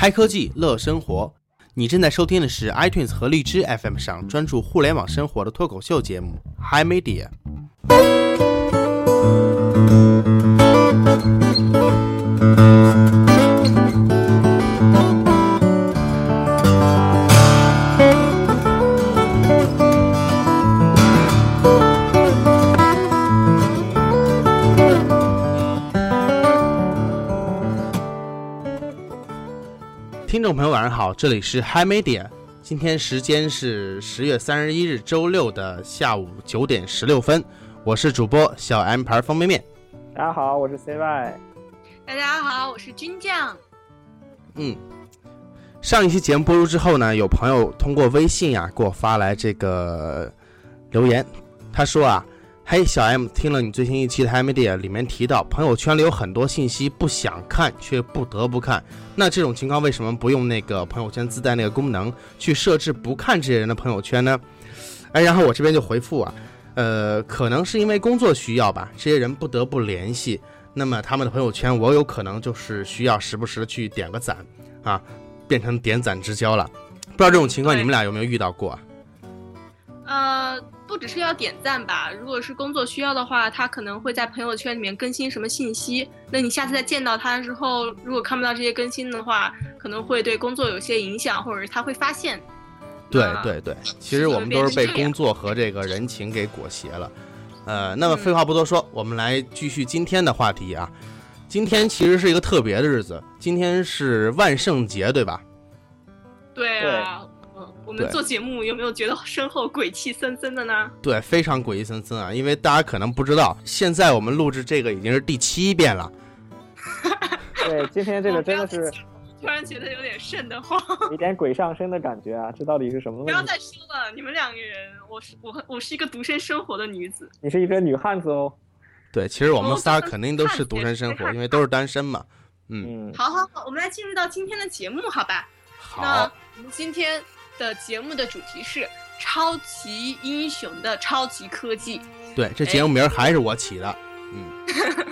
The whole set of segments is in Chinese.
嗨科技乐生活，你正在收听的是 iTunes 和荔枝 FM 上专注互联网生活的脱口秀节目 Hi Media。众朋友，晚上好，这里是 Hi Media，今天时间是十月三十一日周六的下午九点十六分，我是主播小 M 牌方便面。大家好，我是 CY。大家好，我是军将。嗯，上一期节目播出之后呢，有朋友通过微信呀、给我发来这个留言，他说啊，嘿，小 M 听了你最新一期的 Hi Media，里面提到朋友圈里有很多信息不想看却不得不看，那这种情况为什么不用那个朋友圈自带那个功能去设置不看这些人的朋友圈呢？哎，然后我这边就回复啊，呃，可能是因为工作需要吧，这些人不得不联系。那么他们的朋友圈，我有可能就是需要时不时的去点个赞，啊，变成点赞之交了。不知道这种情况你们俩有没有遇到过啊？呃，不只是要点赞吧，如果是工作需要的话，他可能会在朋友圈里面更新什么信息。那你下次再见到他的时候，如果看不到这些更新的话，可能会对工作有些影响，或者是他会发现。对啊对对，其实我们都是被工作和这个人情给裹挟了。呃，那么废话不多说，我们来继续今天的话题啊。今天其实是一个特别的日子，今天是万圣节，对吧？对啊，嗯，我们做节目有没有觉得身后鬼气森森的呢？对，非常诡异森森啊！因为大家可能不知道，现在我们录制这个已经是第七遍了。对，今天这个真的是突然觉得有点瘆得慌。有点鬼上身的感觉啊！这到底是什么不要？再说了，你们两个人，我是我我是一个独身生活的女子。你是一个女汉子哦。对，其实我们哦仨肯定都是独身生活，因为都是单身嘛。嗯，嗯，好好好，我们来进入到今天的节目，好吧？那好，我们今天的节目的主题是超级英雄的超级科技。对，这节目名儿还是我起的。嗯，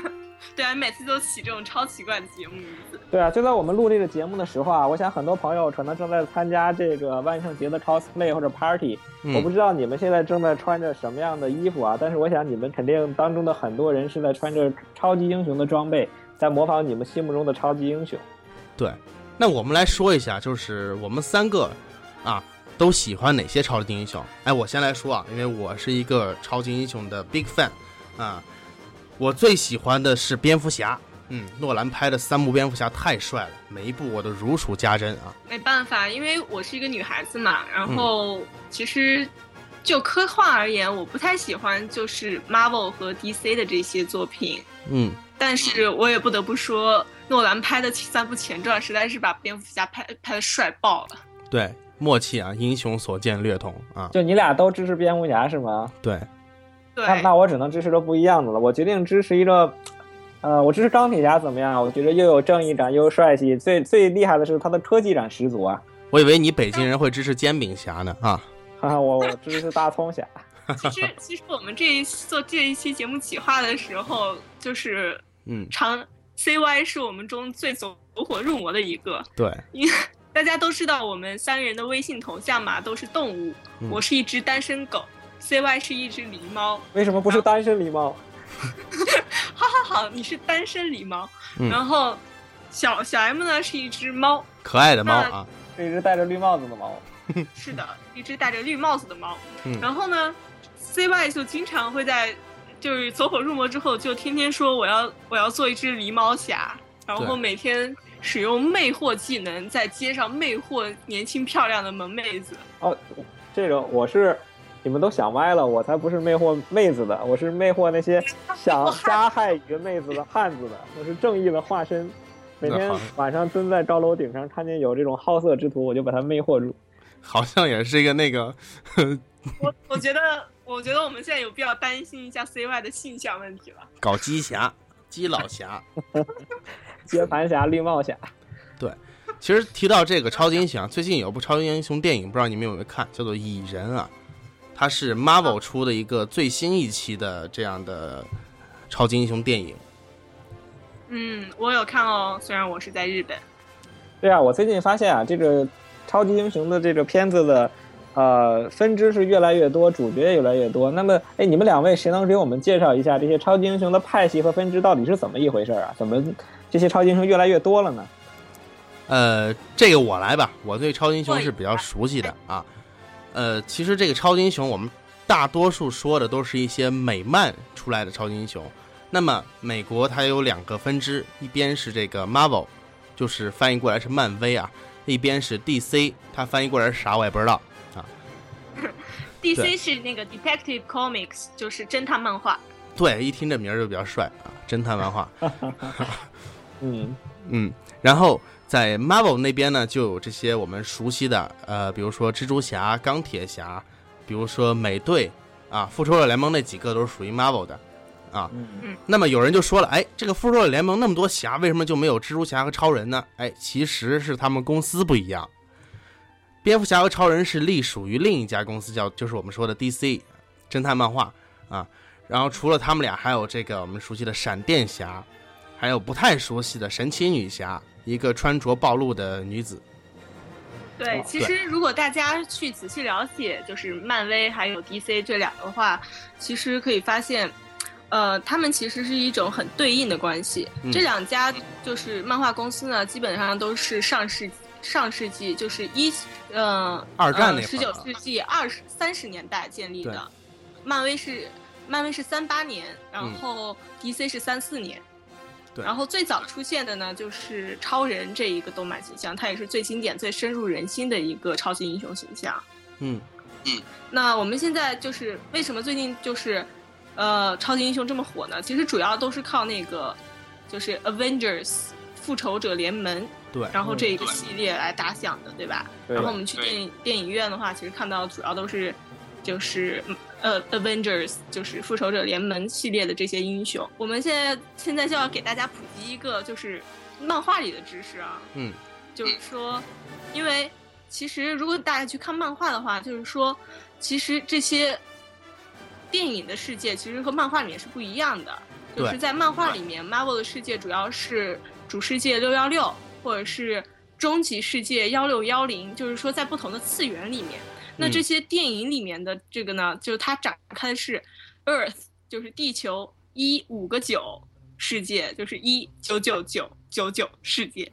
对啊，每次都起这种超奇怪的节目名字。对啊，就在我们录这个节目的时候啊，我想很多朋友可能正在参加这个万圣节的 cosplay 或者 party。我不嗯，知道你们现在正在穿着什么样的衣服啊，但是我想你们肯定当中的很多人是在穿着超级英雄的装备，在模仿你们心目中的超级英雄。对。那我们来说一下，就是我们三个啊，都喜欢哪些超级英雄？哎，我先来说啊，因为我是一个超级英雄的 big fan 啊，我最喜欢的是蝙蝠侠。嗯，诺兰拍的三部蝙蝠侠太帅了，每一部我都如数家珍啊。没办法，因为我是一个女孩子嘛，然嗯后其实就科幻而言，我不太喜欢就是 Marvel 和 DC 的这些作品。嗯，但是我也不得不说，诺兰拍的三部前传实在是把蝙蝠侠拍拍的帅爆了。对，默契啊，英雄所见略同啊。就你俩都支持蝙蝠侠是吗？对，对，那那我只能支持个不一样的了。我决定支持一个，呃，我支持钢铁侠怎么样啊？我觉得又有正义感又有帅气，最最厉害的是他的科技感十足啊！我以为你北京人会支持煎饼侠呢啊。哈哈，我我支持大葱侠。其实其实我们这一做这一期节目企划的时候，就是嗯，长 CY 是我们中最走火入魔的一个，对，因为大家都知道我们三个人的微信头像嘛都是动物，嗯我是一只单身狗，CY 是一只狸猫，为什么不是单身狸猫？好好好，你是单身狸猫，嗯然后小小 M 呢是一只猫，可爱的猫啊。是一只戴着绿帽子的猫。是的，一只戴着绿帽子的猫。嗯然后呢，CY 就经常会在就是走火入魔之后，就天天说我要我要做一只狸猫侠，然后对每天使用魅惑技能在街上魅惑年轻漂亮的萌妹子。哦，这个我是，你们都想歪了，我才不是魅惑妹子的，我是魅惑那些想 加害一个妹子的汉子的，我是正义的化身。每天晚上蹲在高楼顶上，看见有这种好色之徒，我就把他魅惑住。好像也是一个那个，我我觉得我觉得我们现在有必要担心一下 CY 的性向问题了。搞基侠、基佬侠。接盘侠、绿帽侠，对其实提到这个超级英雄啊，最近有部超级英雄电影，不知道你们有没有看，叫做《蚁人》啊，它是 Marvel 出的一个最新一期的这样的超级英雄电影。嗯，我有看哦，虽然我是在日本。对啊，我最近发现啊，这个超级英雄的这个片子的，呃，分支是越来越多，主角也越来越多。那么，哎，你们两位谁能给我们介绍一下这些超级英雄的派系和分支到底是怎么一回事啊？怎么这些超级英雄越来越多了呢？呃，这个我来吧，我对超级英雄是比较熟悉的啊。呃，其实这个超级英雄，我们大多数说的都是一些美漫出来的超级英雄。那么美国它有两个分支，一边是这个 Marvel，就是翻译过来是漫威啊；一边是 DC，它翻译过来是啥我也不知道 DC 是那个 Detective Comics，就是侦探漫画。对，一听这名儿就比较帅啊，侦探漫画。嗯嗯，然后在 Marvel 那边呢，就有这些我们熟悉的，呃，比如说蜘蛛侠、钢铁侠，比如说美队啊，复仇者联盟那几个都是属于 Marvel 的啊。嗯那么有人就说了，哎，这个复仇者联盟那么多侠，为什么就没有蜘蛛侠和超人呢？哎，其实是他们公司不一样，蝙蝠侠和超人是隶属于另一家公司，叫就是我们说的 DC 侦探漫画啊。然后除了他们俩，还有这个我们熟悉的闪电侠，还有不太熟悉的神奇女侠，一个穿着暴露的女子。对，其实如果大家去仔细了解，就是漫威还有 DC 这两个话，其实可以发现，呃，他们其实是一种很对应的关系。嗯这两家就是漫画公司呢，基本上都是上世上世纪就是一呃二战那会儿十九世纪二十三十年代建立的。漫威是漫威是三八年，然嗯后 DC 是三四年。对然后最早出现的呢，就是超人这一个动漫形象，它也是最经典、最深入人心的一个超级英雄形象。嗯嗯那我们现在就是为什么最近就是，呃，超级英雄这么火呢？其实主要都是靠那个，就是 Avengers 复仇者联盟，对，然后这一个系列来打响的，对吧？对然后我们去电影电影院的话，其实看到主要都是就是嗯呃 Avengers 就是复仇者联盟系列的这些英雄。我们现在现在就要给大家普及一个就是漫画里的知识啊，嗯就是说，因为其实如果大家去看漫画的话，就是说，其实这些电影的世界其实和漫画里面是不一样的。就是在漫画里面，Marvel 的世界主要是主世界六幺六，或者是终极世界幺六幺零，就是说在不同的次元里面。那嗯这些电影里面的这个呢，就是它展开的是 Earth，就是地球一五个九世界，就是一九九九九九世界。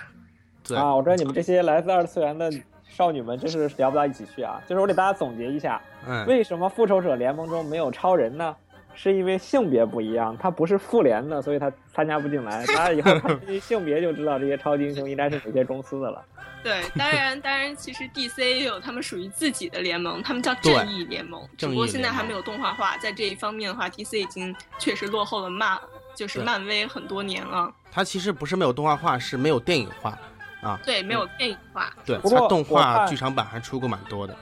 对啊，我知道你们这些来自二次元的少女们真是聊不到一起去啊。就是我给大家总结一下，嗯，为什么复仇者联盟中没有超人呢？是因为性别不一样，他不是复联的，所以他参加不进来。大家以后看这些性别就知道这些超级英雄应该是哪些公司的了。对，当然，当然，其实 DC 也有他们属于自己的联盟，他们叫正义联盟，只不过正义联盟现在还没有动画化。在这一方面的话，DC 已经确实落后了漫，就是漫威很多年了。它其实不是没有动画化，是没有电影化啊。对，没有电影化。对，不过它动画剧场版还出过蛮多的。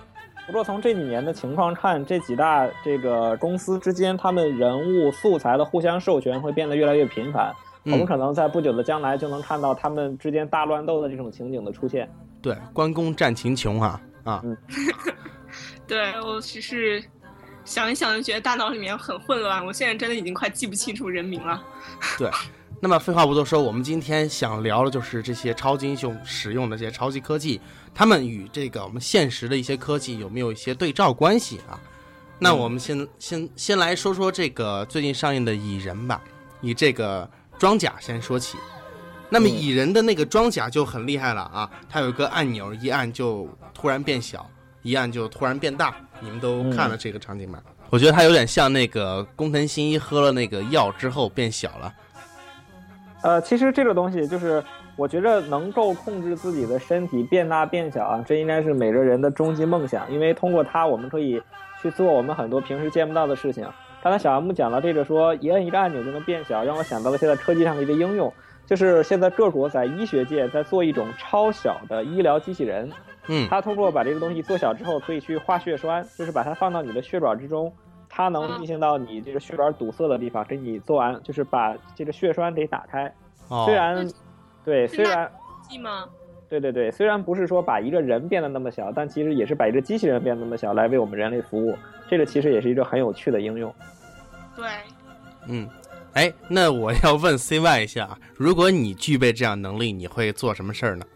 不过从这几年的情况看，这几大这个公司之间，他们人物素材的互相授权会变得越来越频繁。我们嗯，可能在不久的将来就能看到他们之间大乱斗的这种情景的出现。对，关公战秦琼啊啊，嗯 对我只是想一想就觉得大脑里面很混乱，我现在真的已经快记不清楚人名了。对。那么废话不多说，我们今天想聊的就是这些超级英雄使用的这些超级科技，他们与这个我们现实的一些科技有没有一些对照关系啊？那我们先先先来说说这个最近上映的蚁人吧，以这个装甲先说起。那么嗯蚁人的那个装甲就很厉害了啊，它有一个按钮，一按就突然变小，一按就突然变大。你们都看了这个场景吗？我觉得它有点像那个工藤新一喝了那个药之后变小了。呃，其实这个东西就是，我觉得能够控制自己的身体变大变小啊，这应该是每个人的终极梦想。因为通过它，我们可以去做我们很多平时见不到的事情。刚才小 M 讲了这个说一摁一个按钮就能变小，让我想到了现在科技上的一个应用，就是现在各国在医学界在做一种超小的医疗机器人，嗯，它通过把这个东西做小之后，可以去化血栓，就是把它放到你的血管之中，它能进行到你这个血管堵塞的地方，给你做完，就是把这个血栓给打开。哦虽然，对，虽然？对对对，虽然不是说把一个人变得那么小，但其实也是把一个机器人变得那么小，来为我们人类服务。这个其实也是一个很有趣的应用。对，嗯，哎，那我要问 CY 一下，如果你具备这样能力，你会做什么事儿呢？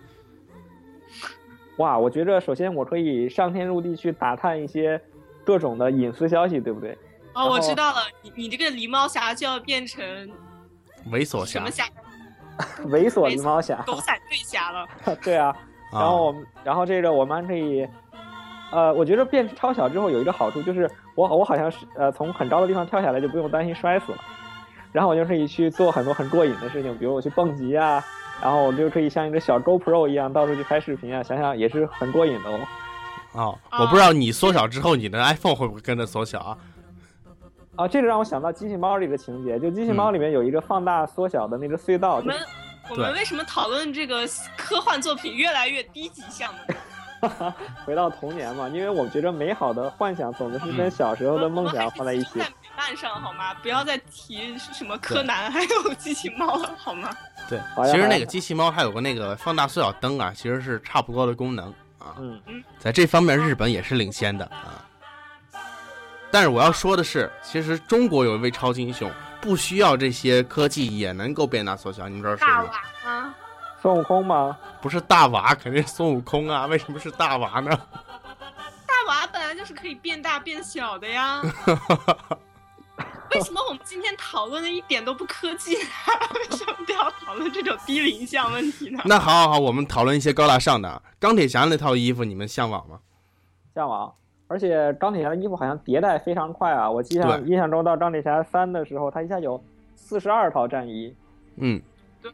哇，我觉着首先我可以上天入地去打探一些各种的隐私消息，对不对？哦，我知道了，你你这个狸猫侠就要变成猥琐侠什么，侠？猥琐狸猫侠，狗仔队侠了。对啊。然后我们，然后这个我们还可以，呃，我觉得变超小之后有一个好处就是我我好像是呃从很高的地方跳下来就不用担心摔死了，然后我就可以去做很多很过瘾的事情，比如我去蹦极啊，然后我就可以像一个小 GoPro 一样到处去拍视频啊，想想也是很过瘾的哦。哦，我不知道你缩小之后，你的 iPhone 会不会跟着缩小啊？啊，这个让我想到机器猫里的情节，就机器猫里面有一个放大缩小的那个隧道，就我们我们为什么讨论这个科幻作品越来越低级项呢？回到童年嘛，因为我觉得美好的幻想总是跟小时候的梦想放在一起。在美漫上好吗？不要再提什么柯南还有机器猫了好吗？对，其实那个机器猫还有个那个放大缩小灯啊，其实是差不多的功能啊。嗯，在这方面，日本也是领先的啊。但是我要说的是，其实中国有一位超级英雄，不需要这些科技也能够变大缩小。你们知道是谁吗？大娃吗？孙悟空吗？不是大娃，肯定是孙悟空啊！为什么是大娃呢？大娃本来就是可以变大变小的呀。为什么我们今天讨论的一点都不科技呢？为什么讨论这种低龄向问题呢？那好好好，我们讨论一些高大上的。钢铁侠那套衣服，你们向往吗？向往。而且钢铁侠的衣服好像迭代非常快啊！我记象印象中到钢铁侠三的时候，他一下有四十二套战衣。嗯，对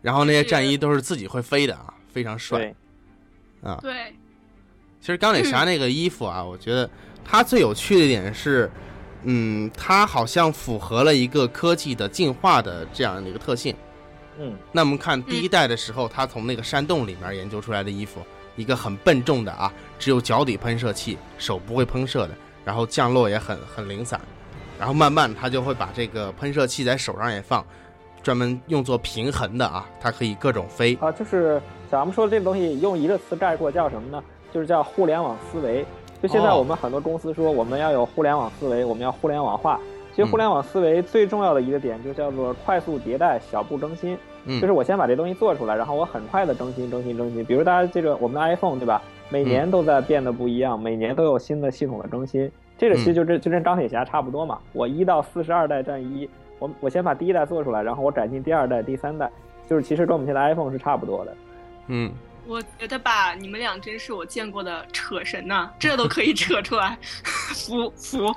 然后那些战衣都是自己会飞的啊，非常帅对，啊。对，其实钢铁侠那个衣服啊，我觉得它最有趣的一点是，嗯，它好像符合了一个科技的进化的这样的一个特性。嗯，那我们看第一代的时候，他从那个山洞里面研究出来的衣服，一个很笨重的啊，只有脚底喷射器，手不会喷射的，然后降落也很很零散，然后慢慢他就会把这个喷射器在手上也放，专门用作平衡的啊，它可以各种飞。啊，就是咱们说的这个东西，用一个词概括叫什么呢？就是叫互联网思维。就现在我们很多公司说我们要有互联网思维，我们要互联网化。其实嗯互联网思维最重要的一个点就叫做快速迭代、小步更新。嗯就是我先把这东西做出来，然后我很快的更新、更新、更新。比如大家这个我们的 iPhone 对吧？每年都在变得不一样，每年都有新的系统的更新。这个其实就这就跟钢铁侠差不多嘛。我一到四十二代战衣，我我先把第一代做出来，然后我改进第二代、第三代，就是其实跟我们现在 iPhone 是差不多的。嗯，我觉得吧，你们俩真是我见过的扯神呐、这都可以扯出来，服 服。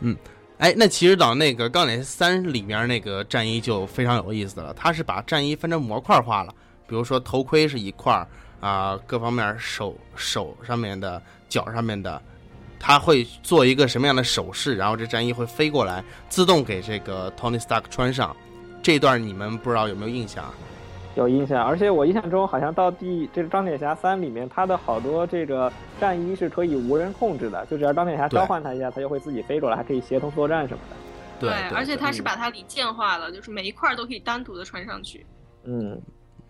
嗯哎，那其实到那个《钢铁三》里面那个战衣就非常有意思了，它是把战衣分成模块化了，比如说头盔是一块儿啊、各方面手手上面的、脚上面的，他会做一个什么样的手势，然后这战衣会飞过来，自动给这个 Tony Stark 穿上。这段你们不知道有没有印象啊？有印象，而且我印象中好像到第这个钢铁侠三里面，它的好多这个战衣是可以无人控制的，就只要钢铁侠召唤它一下，它就会自己飞过来，还可以协同作战什么的。对，而且它是把它零件化了，就是每一块都可以单独的穿上去。嗯，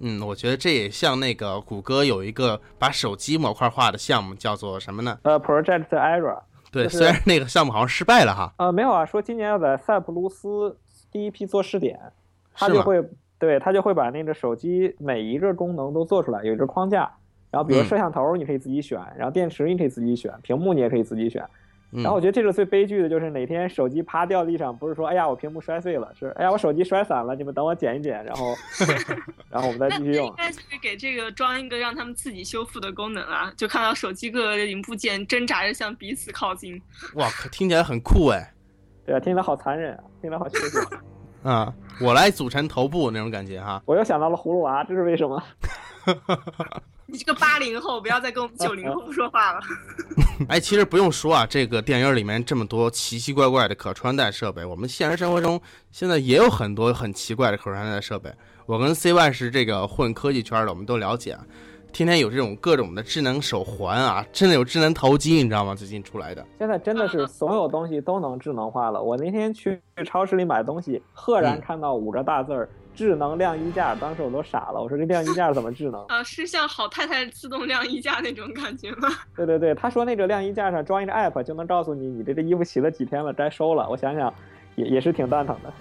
嗯，我觉得这也像那个谷歌有一个把手机模块化的项目，叫做什么呢？呃，Project Era，对，就是虽然那个项目好像失败了哈，呃，没有啊，说今年要在塞浦路斯第一批做试点，它？就会对它就会把那个手机每一个功能都做出来，有一个框架。然后比如嗯摄像头你可以自己选，然后电池你可以自己选，屏幕你也可以自己选。嗯然后我觉得这个最悲剧的就是哪天手机趴掉地上，不是说哎呀我屏幕摔碎了，是哎呀我手机摔散了，你们等我捡一捡，然后 然后我们再继续用。那应该就是给这个装一个让他们自己修复的功能啊，就看到手机各个零部件挣扎着向彼此靠近。哇，可听起来很酷哎。对啊，听起来好残忍啊，听起来好血腥。啊，我来组成头部那种感觉哈。我又想到了葫芦娃，这是为什么？你这个八零后，不要再跟我们九零后说话了。哎，其实不用说啊，这个电影里面这么多奇奇怪怪的可穿戴设备，我们现实生活中现在也有很多很奇怪的可穿戴设备。我跟 CY 是这个混科技圈的，我们都了解啊。天天有这种各种的智能手环啊，真的有智能头巾，你知道吗？最近出来的。现在真的是所有东西都能智能化了。我那天去超市里买东西，赫然嗯看到五个大字儿“智能晾衣架”，当时我都傻了。我说这晾衣架怎么智能？啊，是像好太太自动晾衣架那种感觉吗？对对对，他说那个晾衣架上装一个 app 就能告诉你你这个衣服洗了几天了，该收了。我想想，也也是挺蛋疼的。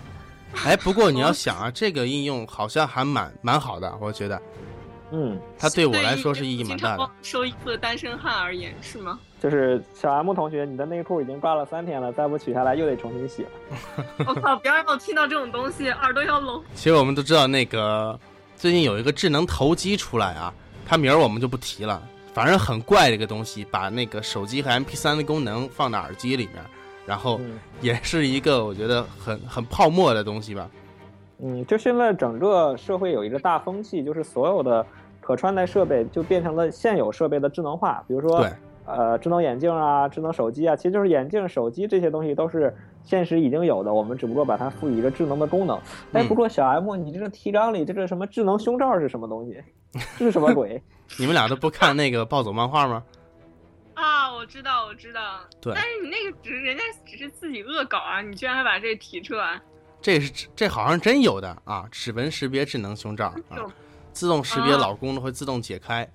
哎，不过你要 想啊，这个应用好像还蛮蛮好的，我觉得嗯，它对我来说是意义蛮大的。收衣服的单身汉而言，是吗？就是小 M 同学，你的内裤已经挂了三天了，再不取下来又得重新洗了。我靠！不要让我听到这种东西，耳朵要聋。其实我们都知道，那个最近有一个智能投机出来啊，它名儿我们就不提了，反正很怪的一个东西，把那个手机和 MP3 的功能放到耳机里面，然后嗯也是一个我觉得很很泡沫的东西吧。嗯，就现在整个社会有一个大风气，就是所有的可穿戴设备就变成了现有设备的智能化，比如说对，呃智能眼镜啊、智能手机啊，其实就是眼镜、手机这些东西都是现实已经有的，我们只不过把它赋予一个智能的功能。哎，嗯不过小 M，你这个提纲里这个什么智能胸罩是什么东西？这是什么鬼？你们俩都不看那个暴走漫画吗？啊，我知道，我知道。对但是你那个只是人家只是自己恶搞啊，你居然还把这提出来，这是这好像真有的啊，指纹识别智能胸罩啊，自动识别啊老公的会自动解开。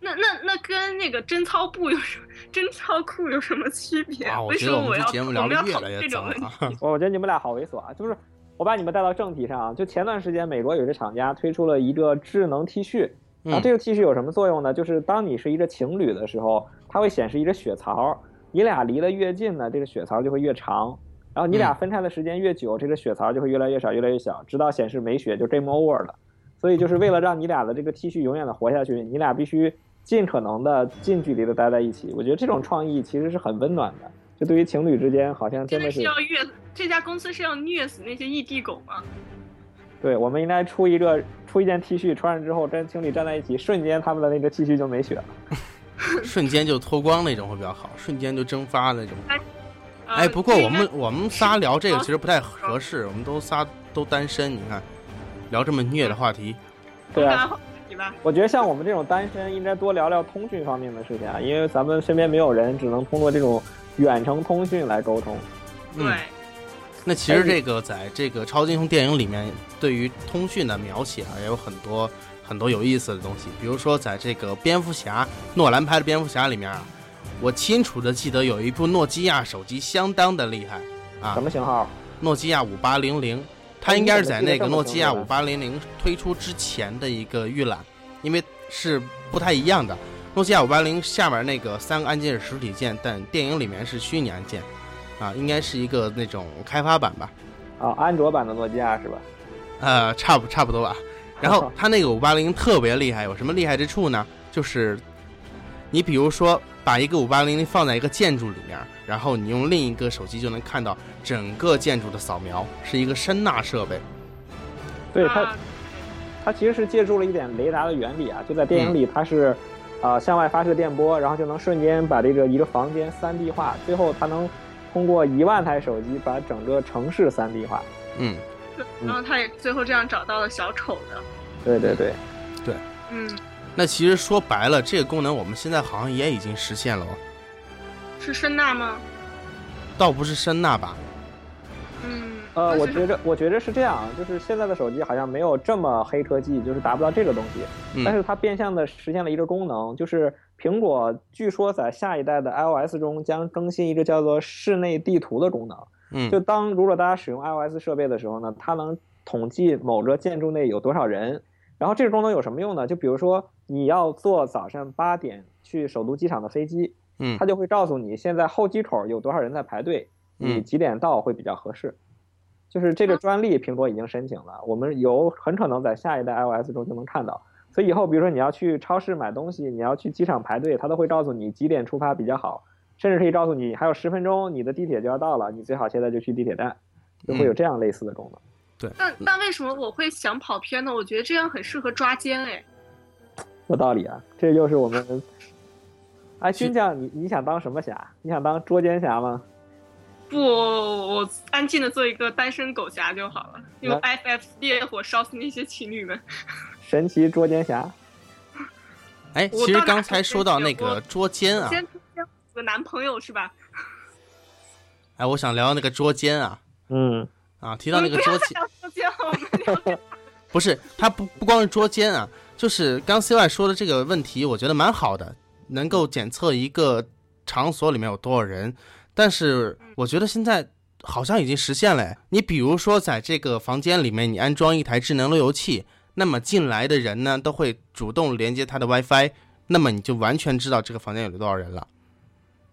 那那那跟那个贞操布有什么贞操裤有什么区别？啊，我为觉得我要们这节目聊我们要讨得越来越论这种问脏了。我觉得你们俩好猥琐啊！就是我把你们带到正题上啊，就前段时间美国有一个厂家推出了一个智能 T 恤，然后嗯这个 T 恤有什么作用呢？就是当你是一个情侣的时候，它会显示一个血槽，你俩离得越近呢，这个血槽就会越长。然后你俩嗯分开的时间越久，这个血槽就会越来越少，越来越小，直到显示没血就 game over 了。所以就是为了让你俩的这个 T 恤永远的活下去，你俩必须尽可能的近距离的待在一起。我觉得这种创意其实是很温暖的，就对于情侣之间好像真的真的是是要虐这家公司是要虐死那些异地狗吗？对，我们应该出一个出一件 T 恤，穿上之后跟情侣站在一起，瞬间他们的那个 T 恤就没血了。瞬间就脱光那种会比较好，瞬间就蒸发那种。呃哎，不过我们我们仨聊这个其实不太合适，我们都仨都单身，你看，聊这么虐的话题，对啊，我们来你吧。我觉得像我们这种单身，应该多聊聊通讯方面的事情啊，因为咱们身边没有人，只能通过这种远程通讯来沟通。嗯对，那其实这个在这个超级英雄电影里面，对于通讯的描写啊，也有很多很多有意思的东西。比如说，在这个蝙蝠侠诺兰拍的蝙蝠侠里面啊，我清楚的记得有一部诺基亚手机相当的厉害啊什，么型号？诺基亚五八零零，它应该是在那个诺基亚五八零零推出之前的一个预览，因为是不太一样的。诺基亚五八零下面那个三个按键是实体键，但电影里面是虚拟按键，啊，应该是一个那种开发版吧。啊，安卓版的诺基亚是吧？呃，差不差不多吧。然后 它那个五八零特别厉害，有什么厉害之处呢？就是你比如说把一个五八零零放在一个建筑里面，然后你用另一个手机就能看到整个建筑的扫描，是一个声纳设备。对它，啊它其实是借助了一点雷达的原理啊，就在电影里它是，呃，向外发射电波，然后就能瞬间把这个一个房间三 D 化，最后它能通过一万台手机把整个城市三 D 化。嗯，然后他也最后这样找到了小丑的。对对对对，嗯，那其实说白了，这个功能我们现在好像也已经实现了哦，是声呐吗？倒不是声纳吧？嗯，呃，我觉着我觉着是这样，就是现在的手机好像没有这么黑科技，就是达不到这个东西。嗯但是它变相的实现了一个功能，就是苹果据说在下一代的 iOS 中将更新一个叫做室内地图的功能。嗯，就当如果大家使用 iOS 设备的时候呢，它能统计某个建筑内有多少人。然后这个功能有什么用呢？就比如说你要坐早上八点去首都机场的飞机，嗯它就会告诉你现在候机口有多少人在排队，你嗯几点到会比较合适。就是这个专利，苹果已经申请了，我们有很可能在下一代 iOS 中就能看到。所以以后，比如说你要去超市买东西，你要去机场排队，它都会告诉你几点出发比较好，甚至可以告诉你还有十分钟你的地铁就要到了，你最好现在就去地铁站，就会有这样类似的功能。但但为什么我会想跑偏呢？我觉得这样很适合抓奸哎。有道理啊，这就是我们。哎，军将，你你想当什么侠？你想当捉奸侠吗？不，我安静的做一个单身狗侠就好了，用那 FF 烈火烧死那些情侣们。神奇捉奸侠。哎，其实刚才说到那个捉奸啊，先先有个男朋友是吧？哎，我想聊那个捉奸啊嗯，啊，提到那个捉奸。不要聊捉奸了，我们聊 不是，他不不光是捉奸啊，就是刚 CY 说的这个问题，我觉得蛮好的，能够检测一个场所里面有多少人。但是我觉得现在好像已经实现了。你比如说，在这个房间里面，你安装一台智能路由器，那么进来的人呢，都会主动连接它的 WiFi，那么你就完全知道这个房间有多少人了。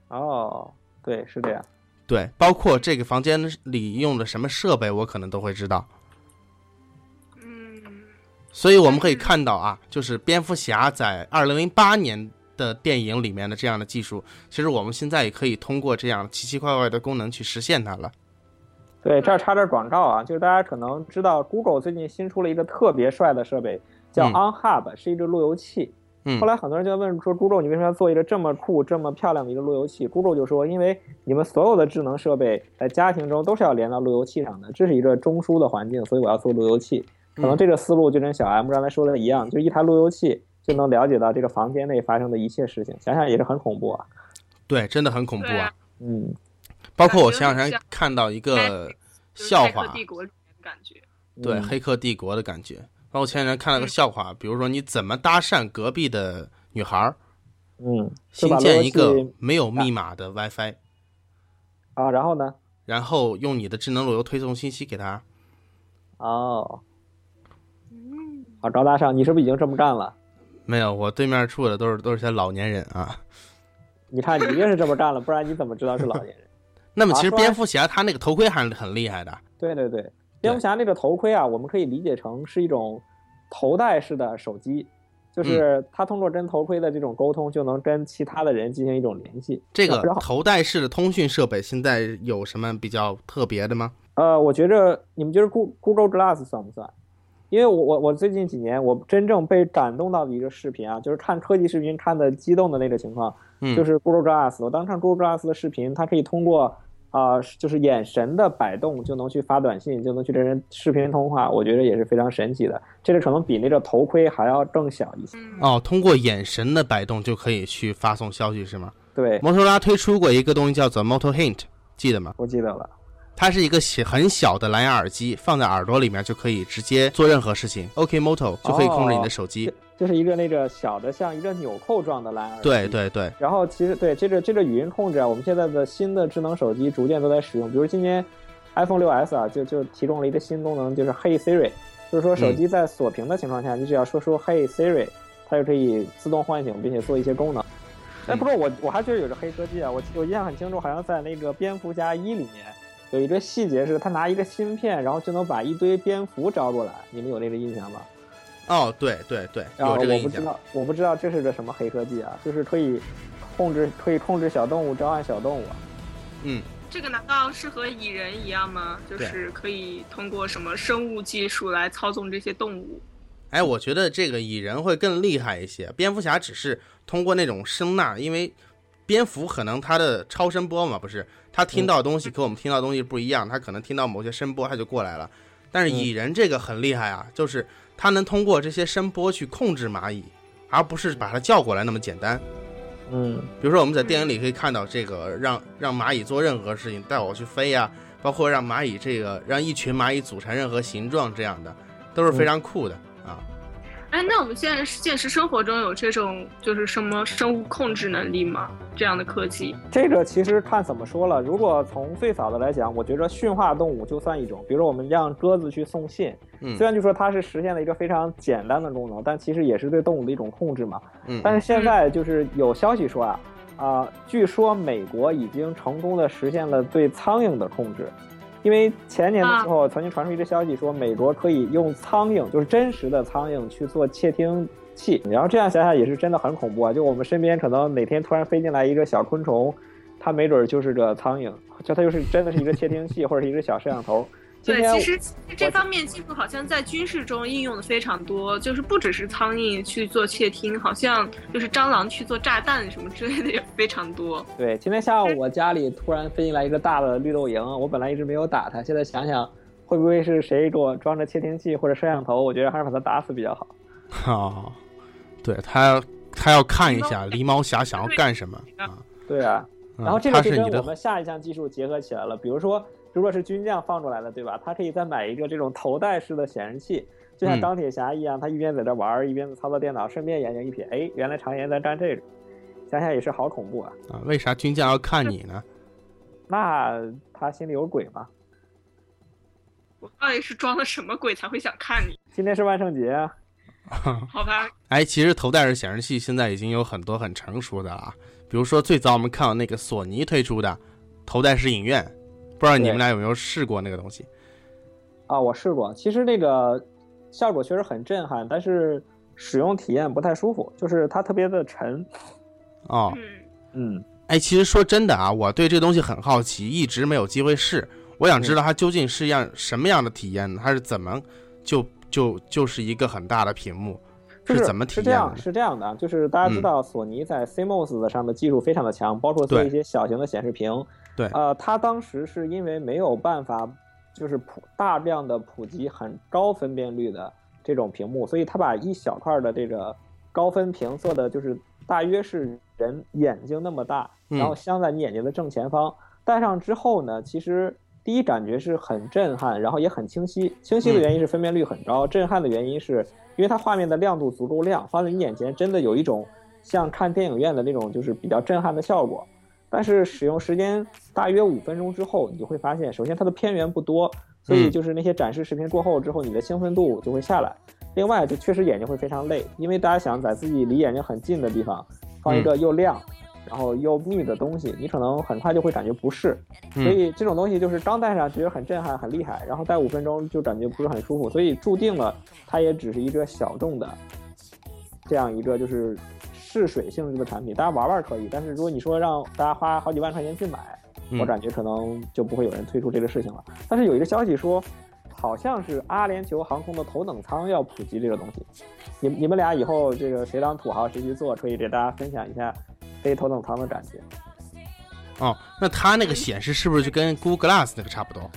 哦，对，是这样。对，包括这个房间里用的什么设备，我可能都会知道。嗯，所以我们可以看到啊，就是蝙蝠侠在二零零八年的电影里面的这样的技术，其实我们现在也可以通过这样奇奇怪怪的功能去实现它了。对，这儿插点广告啊，就是大家可能知道，Google 最近新出了一个特别帅的设备，叫嗯 On Hub，、是一个路由器。嗯后来很多人就问说，Google 你为什么要做一个这么酷、这么漂亮的一个路由器？Google 就说，因为你们所有的智能设备在家庭中都是要连到路由器上的，这是一个中枢的环境，所以我要做路由器。可能这个思路就跟小 M 刚才说的一样，就一台路由器就能了解到这个房间内发生的一切事情，想想也是很恐怖啊。对，真的很恐怖啊啊！嗯，包括我前两天看到一个笑话，帝国感觉。对《嗯黑客帝国》的感觉。包括前两天看了个笑话，比如说你怎么搭讪隔壁的女孩儿，嗯，新建一个没有密码的 WiFi，啊，然后呢？然后用你的智能路由推送信息给她。哦，嗯，好高大上，你是不是已经这么干了？没有，我对面处的都是都是些老年人啊。你看，你一定是这么干了，不然你怎么知道是老年人？那么其实蝙蝠侠他那个头盔还是很厉害的。对对对，蝙蝠侠那个头盔啊，我们可以理解成是一种头戴式的手机，嗯就是他通过跟头盔的这种沟通，就能跟其他的人进行一种联系。这个头戴式的通讯设备现在有什么比较特别的吗？呃，我觉着你们觉得 Google Glass 算不算？因为我我我最近几年我真正被感动到的一个视频啊，就是看科技视频看的激动的那个情况，嗯，就是 Google Glass。我当时看 Google Glass 的视频，它可以通过啊、就是眼神的摆动就能去发短信，就能去跟人视频通话，我觉得也是非常神奇的。这个可能比那个头盔还要更小一些。嗯，哦，通过眼神的摆动就可以去发送消息是吗？对，摩托罗拉推出过一个东西叫做 Moto Hint，记得吗？我记得了。它是一个小很小的蓝牙耳机，放在耳朵里面就可以直接做任何事情。OK Moto 就可以控制你的手机。就是一个那个小的像一个纽扣状的蓝牙耳机。对。对对，然后其实对这个这个语音控制啊，我们现在的新的智能手机逐渐都在使用。比如今年 iPhone 6s 啊，就就提供了一个新功能，就是 Hey Siri，就是说手机在锁屏的情况下，你只要说出 Hey Siri，它就可以自动唤醒，并且做一些功能。哎，不过我我还觉得有个黑科技啊，我我印象很清楚，好像在那个蝙蝠侠一里面有一个细节是，他拿一个芯片，然后就能把一堆蝙蝠招过来。你们有那个印象吗？哦对对对，然后有这个印象。我不知道，我不知道这是个什么黑科技啊，就是可以控制可以控制小动物召唤小动物啊。嗯，这个难道是和蚁人一样吗？就是可以通过什么生物技术来操纵这些动物？哎，我觉得这个蚁人会更厉害一些，蝙蝠侠只是通过那种声呐，因为蝙蝠可能它的超声波嘛，不是，它听到的东西跟我们听到的东西不一样，它可能听到某些声波它就过来了。但是蚁人这个很厉害啊，就是它能通过这些声波去控制蚂蚁，而不是把它叫过来那么简单。嗯，比如说我们在电影里可以看到这个让让蚂蚁做任何事情，带我去飞呀、包括让蚂蚁这个让一群蚂蚁组成任何形状这样的，都是非常酷的、啊。哎，那我们现在现实生活中有这种就是什么生物控制能力吗？这样的科技？这个其实看怎么说了。如果从最早的来讲，我觉得驯化动物就算一种，比如说我们让鸽子去送信，嗯虽然就说它是实现了一个非常简单的功能，但其实也是对动物的一种控制嘛。嗯，但是现在就是有消息说啊，啊、据说美国已经成功的实现了对苍蝇的控制，因为前年的时候曾经传出一个消息说，美国可以用苍蝇，就是真实的苍蝇去做窃听器，然后这样想想也是真的很恐怖啊！就我们身边可能哪天突然飞进来一个小昆虫，它没准就是个苍蝇，就它就是真的是一个窃听器或者是一个小摄像头。今对，其实这方面技术好像在军事中应用的非常多，就是不只是苍蝇去做窃听，好像就是蟑螂去做炸弹什么之类的也非常多。对，今天下午我家里突然飞进来一个大的绿豆蝇，我本来一直没有打它，现在想想，会不会是谁给我装着窃听器或者摄像头？我觉得还是把它打死比较好。哦，对他他要看一下狸猫侠想要干什么啊。对啊，嗯然后这个是跟我们下一项技术结合起来了，比如说，如果是军将放出来的，对吧？他可以再买一个这种头戴式的显示器，就像嗯钢铁侠一样，他一边在这玩儿，一边操作电脑，顺便眼睛一瞥，哎，原来常言在干这个，想想也是好恐怖啊。啊，为啥军将要看你呢？那他心里有鬼吗？我到底是装的什么鬼才会想看你？今天是万圣节啊！好吧，哎，其实头戴式显示器现在已经有很多很成熟的了，比如说最早我们看到那个索尼推出的头戴式影院，不知道你们俩有没有试过那个东西？啊，我试过，其实那个效果确实很震撼，但是使用体验不太舒服，就是它特别的沉。哦，嗯嗯，哎，其实说真的啊，我对这东西很好奇，一直没有机会试。我想知道它究竟是样什么样的体验呢？它是怎么就就就是一个很大的屏幕，就是怎么体验是这样？是这样的啊，就是大家知道索尼在 CMOS 的上的技术非常的强，包括做一些小型的显示屏。对呃，它当时是因为没有办法，就是普大量的普及很高分辨率的这种屏幕，所以它把一小块的这个高分屏做的就是大约是人眼睛那么大，嗯然后镶在你眼睛的正前方。戴上之后呢，其实第一感觉是很震撼，然后也很清晰。清晰的嗯原因是分辨率很高，震撼的原因是因为它画面的亮度足够亮，放在你眼前真的有一种像看电影院的那种就是比较震撼的效果。但是使用时间大约五分钟之后，你就会发现，首先它的片源不多，所以嗯就是那些展示视频过后之后，你的兴奋度就会下来。另外，就确实眼睛会非常累，因为大家想在自己离眼睛很近的地方放一个又亮，然后又密的东西，你可能很快就会感觉不适。嗯所以这种东西就是刚戴上觉得很震撼、很厉害，然后戴五分钟就感觉不是很舒服，所以注定了它也只是一个小众的这样一个就是试水性质的产品，大家玩玩可以，但是如果你说让大家花好几万块钱去买，我嗯感觉可能就不会有人推出这个事情了。但是有一个消息说，好像是阿联酋航空的头等舱要普及这个东西。你你们俩以后这个谁当土豪谁去做，可以给大家分享一下飞头等舱的感觉。哦，那它那个显示是不是就跟 Google Glass 那个差不多？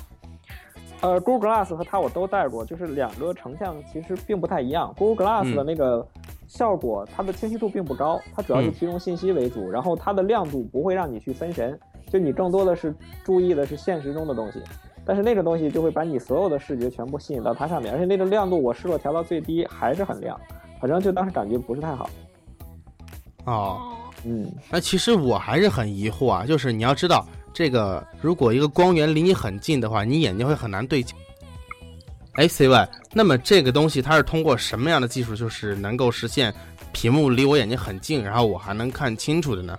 呃，Google Glass 和它我都戴过，就是两个成像其实并不太一样。Google Glass 的嗯那个效果，它的清晰度并不高，它主要是嗯提供信息为主，然后它的亮度不会让你去分神，就你更多的是注意的是现实中的东西。但是那个东西就会把你所有的视觉全部吸引到它上面，而且那个亮度我试过调到最低还是很亮，反正就当时感觉不是太好。哦，哦，嗯，那其实我还是很疑惑啊，就是你要知道，这个如果一个光源离你很近的话，你眼睛会很难对焦。哎，CY，那么这个东西它是通过什么样的技术，就是能够实现屏幕离我眼睛很近，然后我还能看清楚的呢？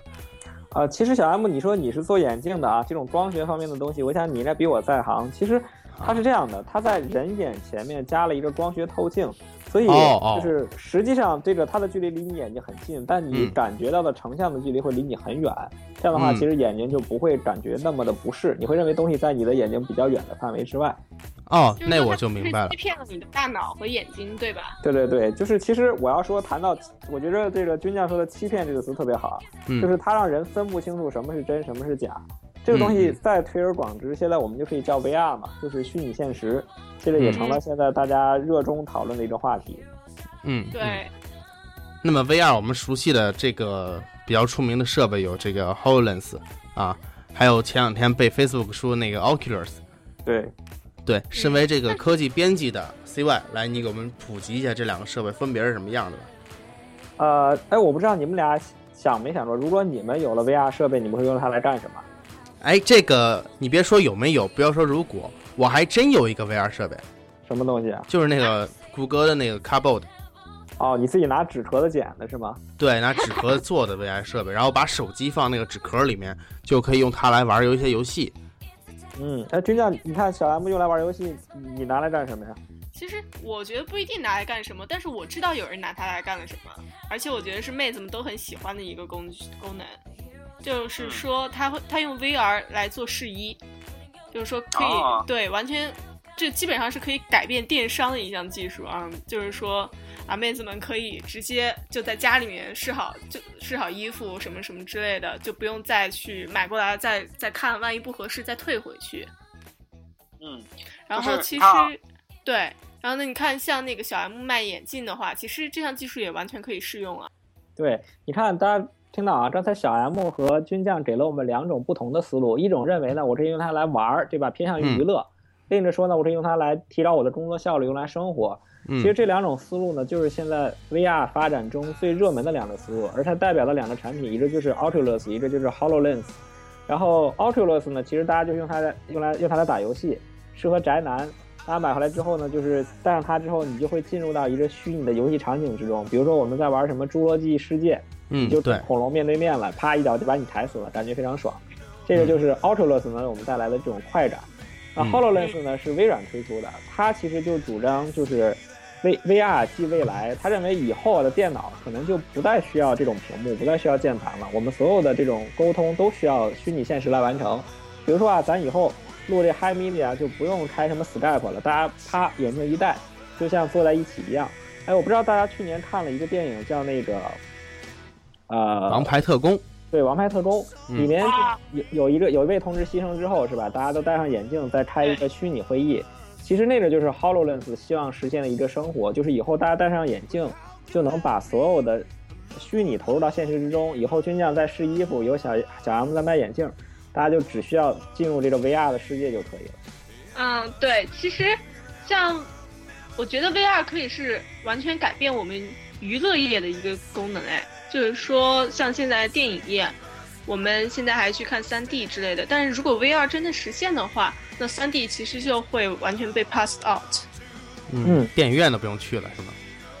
呃，其实小 M，你说你是做眼镜的啊，这种光学方面的东西，我想你应该比我在行。其实它是这样的，它在人眼前面加了一个光学透镜，所以就是实际上这个它的距离离你眼睛很近，但你嗯感觉到的成像的距离会离你很远。这样的话，嗯其实眼睛就不会感觉那么的不适，你会认为东西在你的眼睛比较远的范围之外。哦，那我就明白了欺。骗了你的大脑和眼睛，对吧？对对对，就是其实我要说谈到，我觉得这个军将说的“欺骗”这个词特别好，嗯，就是它让人分不清楚什么是真，什么是假。这个东西再推而广之，现在我们就可以叫 VR 嘛，就是虚拟现实，这个也嗯成了现在大家热衷讨论的一个话题。嗯，嗯。对，那么 VR 我们熟悉的这个比较出名的设备有这个 Hololens 啊，还有前两天被 Facebook 说那个 Oculus。对，对，身为这个科技编辑的 CY，来你给我们普及一下这两个设备分别是什么样的吧？呃，哎，我不知道你们俩想没想过，如果你们有了 VR 设备，你们会用它来干什么？哎，这个你别说有没有，不要说如果，我还真有一个 VR 设备，什么东西啊？就是那个谷歌的那个 Cardboard，哦，你自己拿纸壳子剪的是吗？对，拿纸壳子做的 VR 设备，然后把手机放那个纸壳里面，就可以用它来玩有一些游戏。嗯，哎，军将，你看小 M 用来玩游戏，你拿来干什么呀？其实我觉得不一定拿来干什么，但是我知道有人拿它来干了什么，而且我觉得是妹子们都很喜欢的一个功功能，就是说他会他用 VR 来做试衣，就是说可以、哦对完全这基本上是可以改变电商的一项技术啊，就是说啊妹子们可以直接就在家里面试好就试好衣服什么什么之类的，就不用再去买过来再再看，万一不合适再退回去。嗯，然后其实它对，然后呢，你看像那个小 M 卖眼镜的话，其实这项技术也完全可以适用啊。对，你看大家听到啊，刚才小 M 和军将给了我们两种不同的思路，一种认为呢，我是用它来玩儿，对吧？偏向于娱乐；另一个说呢，我是用它来提高我的工作效率，用来生活。嗯其实这两种思路呢，就是现在 VR 发展中最热门的两个思路，而它代表的两个产品，一个就是 Oculus，一个就是 Hololens。然后 Oculus 呢，其实大家就用它来用来用它来打游戏，适合宅男。大家买回来之后呢，就是戴上它之后，你就会进入到一个虚拟的游戏场景之中。比如说我们在玩什么《侏罗纪世界》，嗯，就对，恐龙面对面了，啪一脚就把你踩死了，感觉非常爽。这个就是 Oculus 呢我们带来的这种快感。那 Hololens 呢是微软推出的，它其实就主张就是 V VR 即未来，他认为以后的电脑可能就不再需要这种屏幕，不再需要键盘了，我们所有的这种沟通都需要虚拟现实来完成。比如说啊，咱以后录这 Hi Media 就不用开什么 Skype 了，大家啪眼镜一戴，就像坐在一起一样。哎，我不知道大家去年看了一个电影叫那个，呃，王牌特工。对《王牌特工》嗯里面有有一个有一位同志牺牲之后，是吧？大家都戴上眼镜，再开一个虚拟会议。其实那个就是 Hololens 希望实现的一个生活，就是以后大家戴上眼镜，就能把所有的虚拟投入到现实之中。以后军将在试衣服，有小小 M 在卖眼镜，大家就只需要进入这个 VR 的世界就可以了。嗯，对，其实像我觉得 VR 可以是完全改变我们娱乐业的一个功能，哎，就是说像现在电影业，我们现在还去看 3D 之类的，但是如果 VR 真的实现的话，那 3D 其实就会完全被 pass out。嗯，电影院都不用去了，是吗？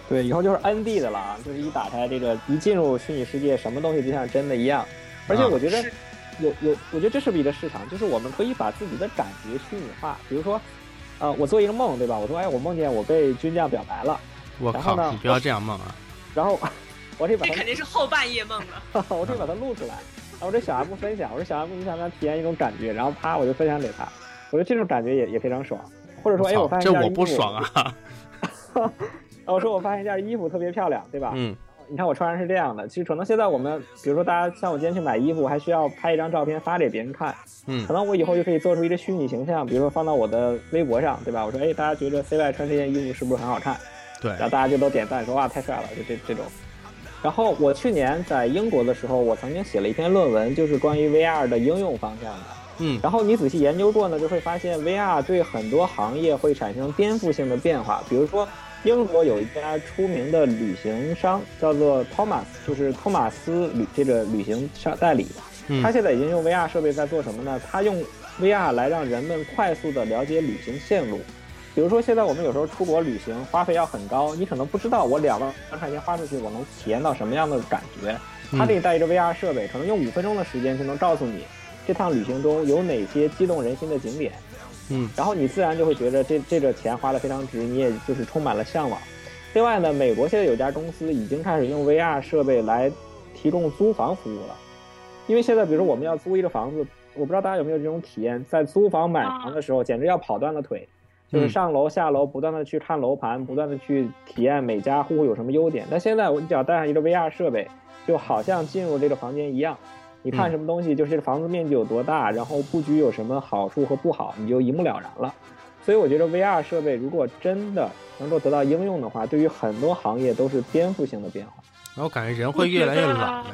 对，以后就是 ND 的了啊，就是一打开这个，一进入虚拟世界，什么东西就像真的一样。而且我觉得是有有，我觉得这是不是一个市场？就是我们可以把自己的感觉虚拟化，比如说，呃，我做一个梦，对吧？我说，哎，我梦见我被军将表白了，我靠，然后呢你不要这样梦啊！然后我可以把这肯定是后半夜梦了。我可以把它录出来，然后我这小 M 分享，我说小 M 你想不想体验一种感觉？然后啪我就分享给他，我觉得这种感觉也也非常爽。或者说，哎，我发现这件衣服我不爽！啊！我说我发现一件衣服特别漂亮，对吧？嗯你看我穿上是这样的，其实可能现在我们，比如说大家像我今天去买衣服，我还需要拍一张照片发给别人看，嗯可能我以后就可以做出一个虚拟形象，比如说放到我的微博上，对吧？我说，哎，大家觉得 CY 穿这件衣服是不是很好看？对然后大家就都点赞说哇太帅了，就这这种。然后我去年在英国的时候，我曾经写了一篇论文，就是关于 VR 的应用方向的。嗯然后你仔细研究过呢，就会发现 VR 对很多行业会产生颠覆性的变化。比如说，英国有一家出名的旅行商叫做 Thomas，就是托马斯旅这个旅行商代理。嗯他现在已经用 VR 设备在做什么呢？他用 VR 来让人们快速的了解旅行线路。比如说，现在我们有时候出国旅行花费要很高，你可能不知道我两万块钱花出去，我能体验到什么样的感觉。他给你带一个 VR 设备，可能用五分钟的时间就能告诉你这趟旅行中有哪些激动人心的景点，嗯。然后你自然就会觉得这这个钱花的非常值，你也就是充满了向往。另外呢，美国现在有家公司已经开始用 VR 设备来提供租房服务了，因为现在比如说我们要租一个房子，我不知道大家有没有这种体验，在租房买房的时候简直要跑断了腿，就是嗯上楼下楼不断的去看楼盘，不断的去体验每家户户有什么优点。但现在我你只要带上一个 VR 设备，就好像进入这个房间一样，你看嗯什么东西，就是这个房子面积有多大，然后布局有什么好处和不好，你就一目了然了。所以我觉得 VR 设备如果真的能够得到应用的话，对于很多行业都是颠覆性的变化。然后感觉人会越来越懒了。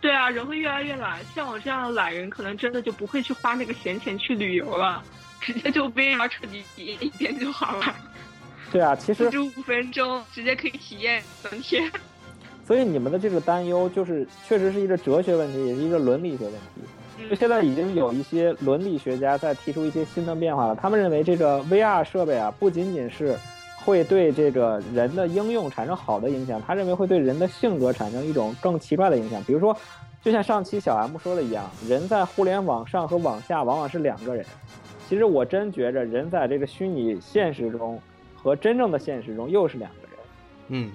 对啊，人会越来越懒。像我这样的懒人，可能真的就不会去花那个闲钱去旅游了，直接就 VR 彻底体验一遍就好了。对啊，其实十五分钟直接可以体验整天。所以你们的这个担忧，就是确实是一个哲学问题，也是一个伦理学问题。就现在已经有一些伦理学家在提出一些新的变化了。他们认为这个 VR 设备啊，不仅仅是会对这个人的应用产生好的影响，他认为会对人的性格产生一种更奇怪的影响。比如说，就像上期小 M 说的一样，人在互联网上和网下往往是两个人。其实我真觉着，人在这个虚拟现实中和真正的现实中又是两个人。嗯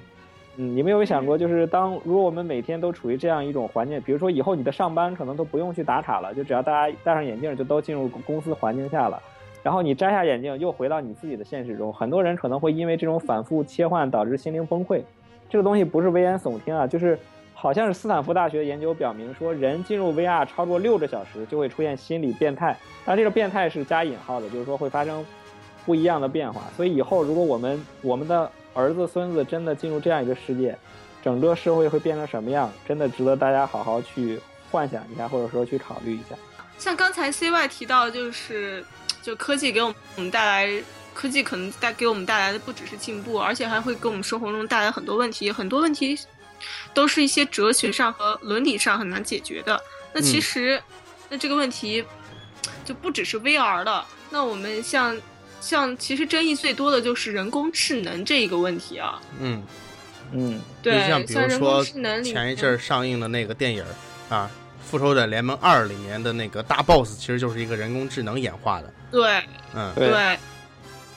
嗯，你们有没有想过，就是当如果我们每天都处于这样一种环境，比如说以后你的上班可能都不用去打卡了，就只要大家戴上眼镜就都进入公司环境下了，然后你摘下眼镜又回到你自己的现实中，很多人可能会因为这种反复切换导致心灵崩溃。这个东西不是危言耸听啊，就是好像是斯坦福大学研究表明说，人进入 VR 超过六个小时就会出现心理变态，但这个变态是加引号的，就是说会发生不一样的变化。所以以后如果我们我们的儿子孙子真的进入这样一个世界，整个社会会变成什么样，真的值得大家好好去幻想一下，或者说去考虑一下。像刚才 CY 提到，就是就科技给我们带来，科技可能带给我们带来的不只是进步，而且还会给我们生活中带来很多问题，很多问题都是一些哲学上和伦理上很难解决的。那其实那这个问题就不只是 VR 了。那我们像像其实争议最多的就是人工智能这一个问题啊。嗯，嗯，对，像比如人工说智能里前一阵儿上映的那个电影啊，《复仇者联盟二》里面的那个大 boss 其实就是一个人工智能演化的。对嗯，对对，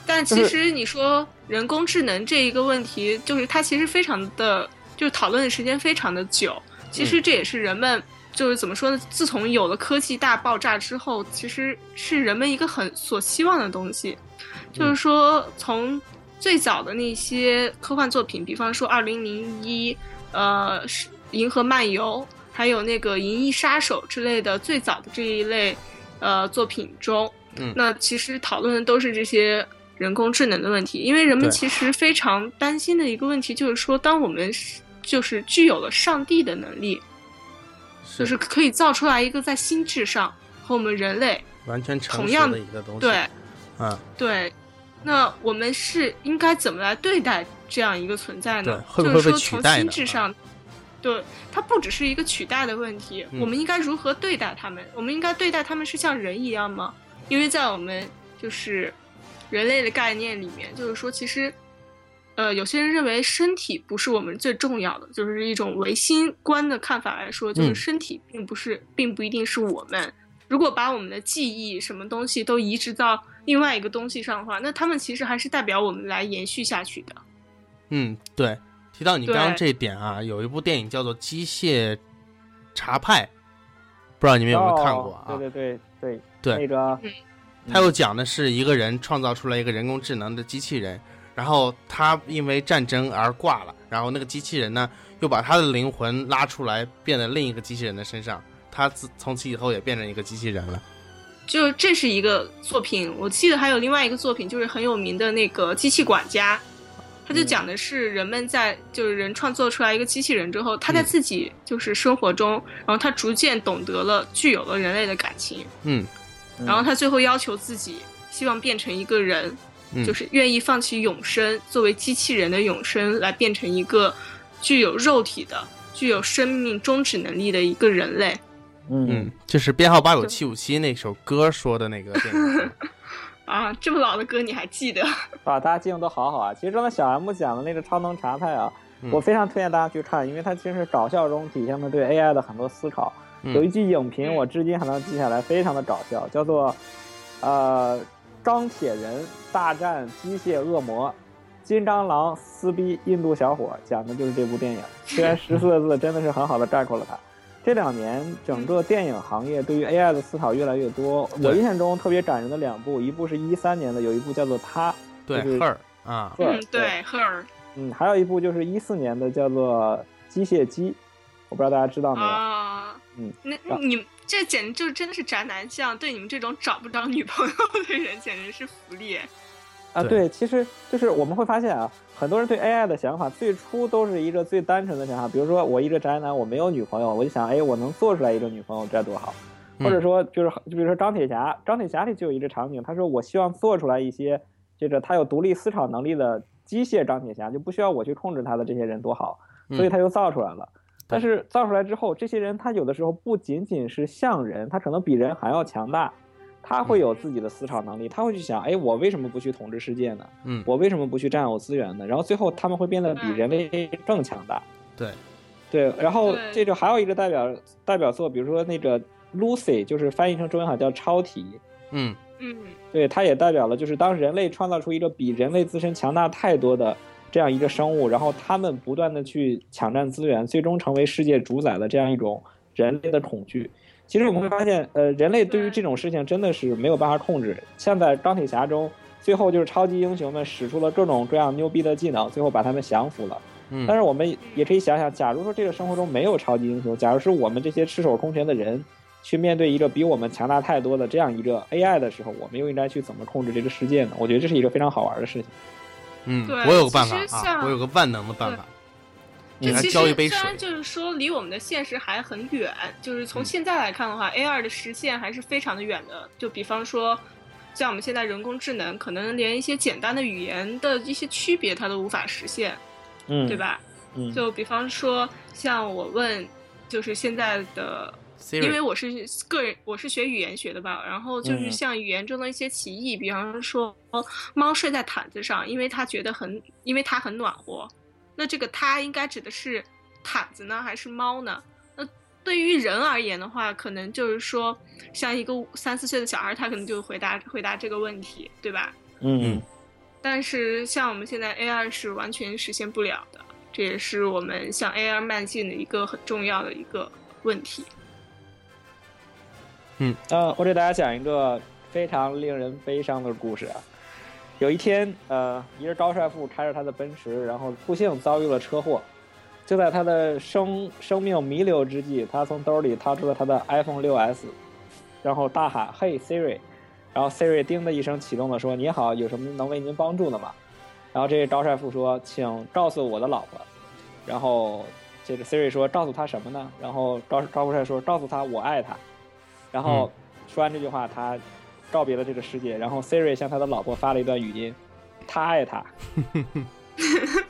但其实你说人工智能这一个问题，就是它其实非常的，就讨论的时间非常的久。其实这也是人们就是怎么说呢？自从有了科技大爆炸之后，其实是人们一个很所希望的东西，就是说从最早的那些科幻作品，比方说二零零一，呃，是《银河漫游》，还有那个《银翼杀手》之类的最早的这一类呃作品中，嗯。那其实讨论的都是这些人工智能的问题，因为人们其实非常担心的一个问题就是说，当我们是就是具有了上帝的能力，就是可以造出来一个在心智上和我们人类完全成同样的一个东西。对嗯，对，那我们是应该怎么来对待这样一个存在呢？会不会被就是说从取代呢心智上，对它不只是一个取代的问题，嗯我们应该如何对待他们？我们应该对待他们是像人一样吗？因为在我们就是人类的概念里面，就是说其实。呃，有些人认为身体不是我们最重要的，就是一种唯心观的看法来说，就是嗯身体并不是，并不一定是我们。如果把我们的记忆什么东西都移植到另外一个东西上的话，那他们其实还是代表我们来延续下去的。嗯，对。提到你刚刚这一点啊，有一部电影叫做《机械茶派》，不知道你们有没有看过啊？哦对对对对那个他又讲的是一个人创造出来一个人工智能的机器人，然后他因为战争而挂了，然后那个机器人呢又把他的灵魂拉出来，变在另一个机器人的身上，他自从此以后也变成一个机器人了。就这是一个作品，我记得还有另外一个作品，就是很有名的那个《机器管家》，他就讲的是人们在就是人创作出来一个机器人之后，他在嗯。自己就是生活中，然后他逐渐懂得了具有了人类的感情，嗯嗯。然后他最后要求自己希望变成一个人，嗯，就是愿意放弃永生，作为机器人的永生，来变成一个具有肉体的、具有生命终止能力的一个人类。嗯嗯，就是编号八九七五七那首歌说的那个电影。啊，这么老的歌你还记得？啊，大家记性都好好啊。其实刚才小 M 讲的那个超能查派啊，嗯我非常推荐大家去看，因为它其实是搞笑中体现了对 AI 的很多思考。有一嗯句影评我至今还能记下来，非常的搞笑，叫做呃钢铁人大战机械恶魔，金刚狼撕逼印度小伙，讲的就是这部电影。虽然十四个字真的是很好的概括了它。这两年整个电影行业对于 AI 的思考越来越多。我印象中特别感人的两部，一部是一三年的，有一部叫做《他》，对就是，Her 啊，赫尔嗯，对，赫尔嗯，还有一部就是一四年的，叫做《机械姬》，我不知道大家知道没有？啊，嗯，那那你们这简直就真的是宅男向，对你们这种找不着女朋友的人简直是福利。啊，对对，其实就是我们会发现啊，很多人对 AI 的想法最初都是一个最单纯的想法，比如说我一个宅男，我没有女朋友，我就想，哎，我能做出来一个女朋友，这多好。或者嗯说就是就比如说钢铁侠，钢铁侠里就有一个场景，他说我希望做出来一些这个他有独立思考能力的机械钢铁侠，就不需要我去控制他的这些人多好，所以嗯他就造出来了。但是造出来之后，这些人他有的时候不仅仅是像人，他可能比人还要强大，他会有自己的思考能力，他会去想，哎，我为什么不去统治世界呢？嗯，我为什么不去占有资源呢？然后最后他们会变得比人类更强大。对，对，然后这就还有一个代表代表作，比如说那个 Lucy，就是翻译成中文好像叫超体，嗯。嗯，对，它也代表了就是当人类创造出一个比人类自身强大太多的这样一个生物，然后他们不断的去抢占资源，最终成为世界主宰的这样一种人类的恐惧。其实我们会发现，呃，人类对于这种事情真的是没有办法控制。像在钢铁侠中，最后就是超级英雄们使出了各种各样牛逼的技能，最后把他们降服了。嗯，但是我们也可以想想，假如说这个生活中没有超级英雄，假如是我们这些赤手空拳的人，去面对一个比我们强大太多的这样一个 AI 的时候，我们又应该去怎么控制这个世界呢？我觉得这是一个非常好玩的事情。嗯，对我有个办法啊，其实像我有个万能的办法，这其实给他浇一杯水虽然，就是说离我们的现实还很远，就是从嗯现在来看的话、a 2的实现还是非常的远的。就比方说，像我们现在人工智能，可能连一些简单的语言的一些区别它都无法实现，嗯，对？吧？嗯，就比方说，像我问，就是现在的因为我是个人，我是学语言学的吧，然后就是嗯像语言中的一些歧义，比方说猫睡在毯子上，因为它觉得很，因为它很暖和。那这个它应该指的是毯子呢，还是猫呢？那对于人而言的话，可能就是说，像一个三四岁的小孩，他可能就回答回答这个问题，对吧？嗯但是像我们现在 AI 是完全实现不了的，这也是我们向 AI 迈进的一个很重要的一个问题。嗯呃，我给大家讲一个非常令人悲伤的故事啊。有一天，呃，一个高帅富开着他的奔驰，然后不幸遭遇了车祸。就在他的生生命弥留之际，他从兜里掏出了他的 iPhone 6s，然后大喊：“嘿，Siri！” 然后 Siri 叮的一声启动了，说：“你好，有什么能为您帮助的吗？”然后这位高帅富说：“请告诉我的老婆。”然后这个 Siri 说：“告诉他什么呢？”然后高高富帅说：“告诉他我爱他。”然后说完这句话，他告别了这个世界。然后 Siri 向他的老婆发了一段语音：“他爱他。”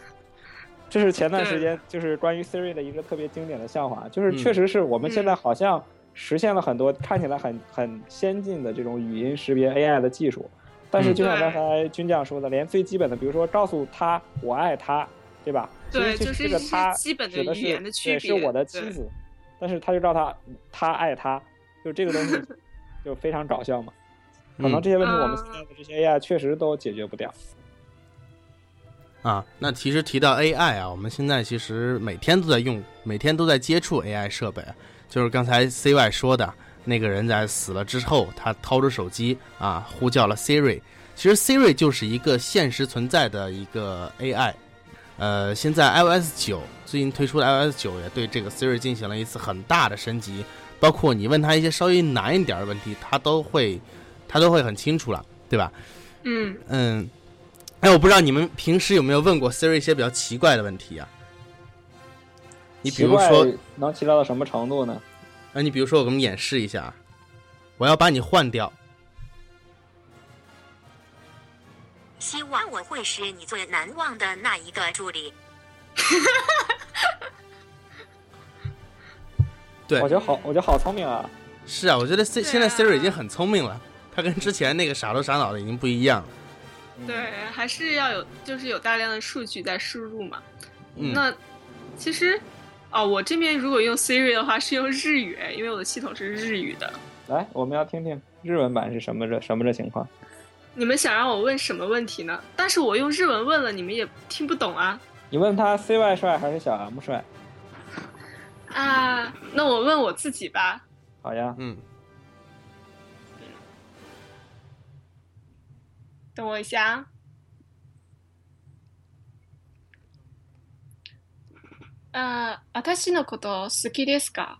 这是前段时间就是关于 Siri 的一个特别经典的笑话，就是确实是我们现在好像实现了很多看起来很很先进的这种语音识别 AI 的技术，但是就像刚才军将说的，连最基本的，比如说告诉他我爱他，对吧？对就是是这个他基本的指的是语言的区对，是我的妻子，但是他就告他他爱他，就这个东西 就非常搞笑嘛。可能这些问题我们现在的这些 AI 确实都解决不掉。啊，那其实提到 AI 啊，我们现在其实每天都在用，每天都在接触 AI 设备。就是刚才 CY 说的那个人在死了之后，他掏出手机啊，呼叫了 Siri。其实 Siri 就是一个现实存在的一个 AI。呃，现在 iOS 九最近推出的 iOS 九也对这个 Siri 进行了一次很大的升级，包括你问他一些稍微难一点的问题，他都会，他都会很清楚了，对吧？嗯，嗯，哎，我不知道你们平时有没有问过 Siri 一些比较奇怪的问题啊？你比如说，能奇怪到什么程度呢？呃，你比如说，我给你们演示一下，我要把你换掉，希望我会是你最难忘的那一个助理。对我，觉得好，我觉得好聪明啊！是啊，我觉得 C 现在 Siri 已经很聪明了，它跟之前那个傻头傻脑的已经不一样了。对，还是要有，就是有大量的数据在输入嘛。嗯，那其实，哦，我这边如果用 Siri 的话是用日语，因为我的系统是日语的。来，我们要听听日文版是什么这什么这情况。你们想让我问什么问题呢？但是我用日文问了，你们也听不懂啊。你问他 CY 帅还是小 M 帅？啊，那我问我自己吧。好呀，嗯，等我一下啊。呃，私のこと好きですか？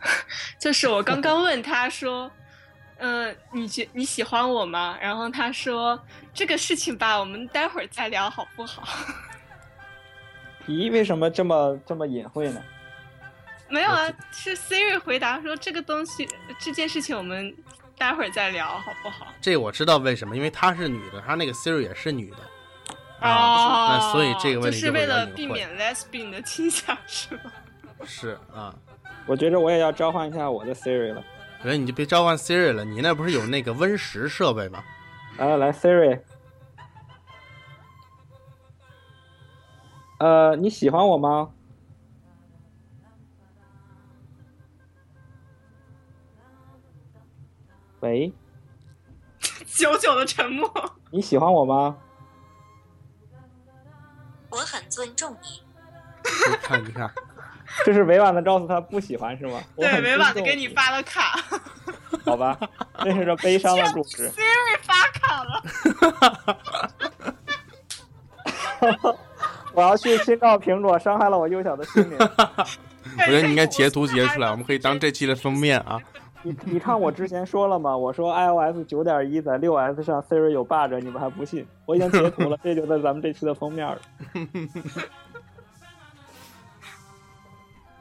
就是我刚刚问他说，呃，你觉你喜欢我吗？然后他说这个事情吧，我们待会儿再聊好不好？ 咦，为什么这么这么隐晦呢？没有啊，是 Siri 回答说这个东西这件事情我们待会儿再聊好不好？这我知道为什么，因为她是女的，她那个 Siri 也是女的。哦，啊，那所以这个问题就是为会比较隐晦了避免 lesbian 的倾向是吗？是啊，我觉着我也要召唤一下我的 Siri 了。我觉得你就别召唤 Siri 了，你那不是有那个 Win 十设备吗？来来，Siri，呃，你喜欢我吗？喂，久久的沉默。你喜欢我吗？我很尊重你。你看，你看，这是委婉的告诉他不喜欢是吗？对，委婉的给你发了卡好吧，这是个悲伤的故事。Siri 发卡了。我要去宣告苹果伤害了我幼小的心灵。我觉得你应该截图截出来，我们可以当这期的封面啊。你你看我之前说了吗？我说 iOS 九点一在六 S 上 Siri 有 bug，你们还不信？我已经截图了，这就在咱们这期的封面了。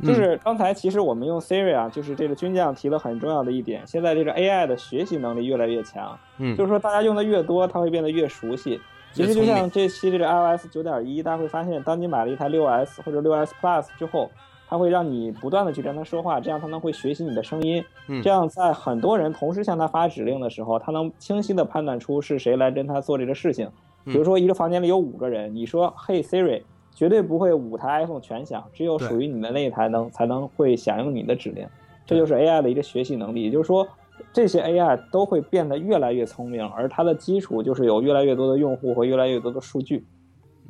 就是刚才其实我们用 Siri 啊，就是这个军将提了很重要的一点，现在这个 AI 的学习能力越来越强，嗯就是说大家用的越多，它会变得越熟悉。其实就像这期这个 iOS 九点一，大家会发现，当你买了一台六 S 或者六 S Plus 之后，它会让你不断的去跟它说话，这样它能会学习你的声音。嗯这样在很多人同时向它发指令的时候，它能清晰的判断出是谁来跟它做这个事情。比如说一个房间里有五个人，你说 Hey Siri，绝对不会五台 iPhone 全响，只有属于你的那一台能才能会响应你的指令。这就是 AI 的一个学习能力，也就是说，这些 AI 都会变得越来越聪明，而它的基础就是有越来越多的用户和越来越多的数据。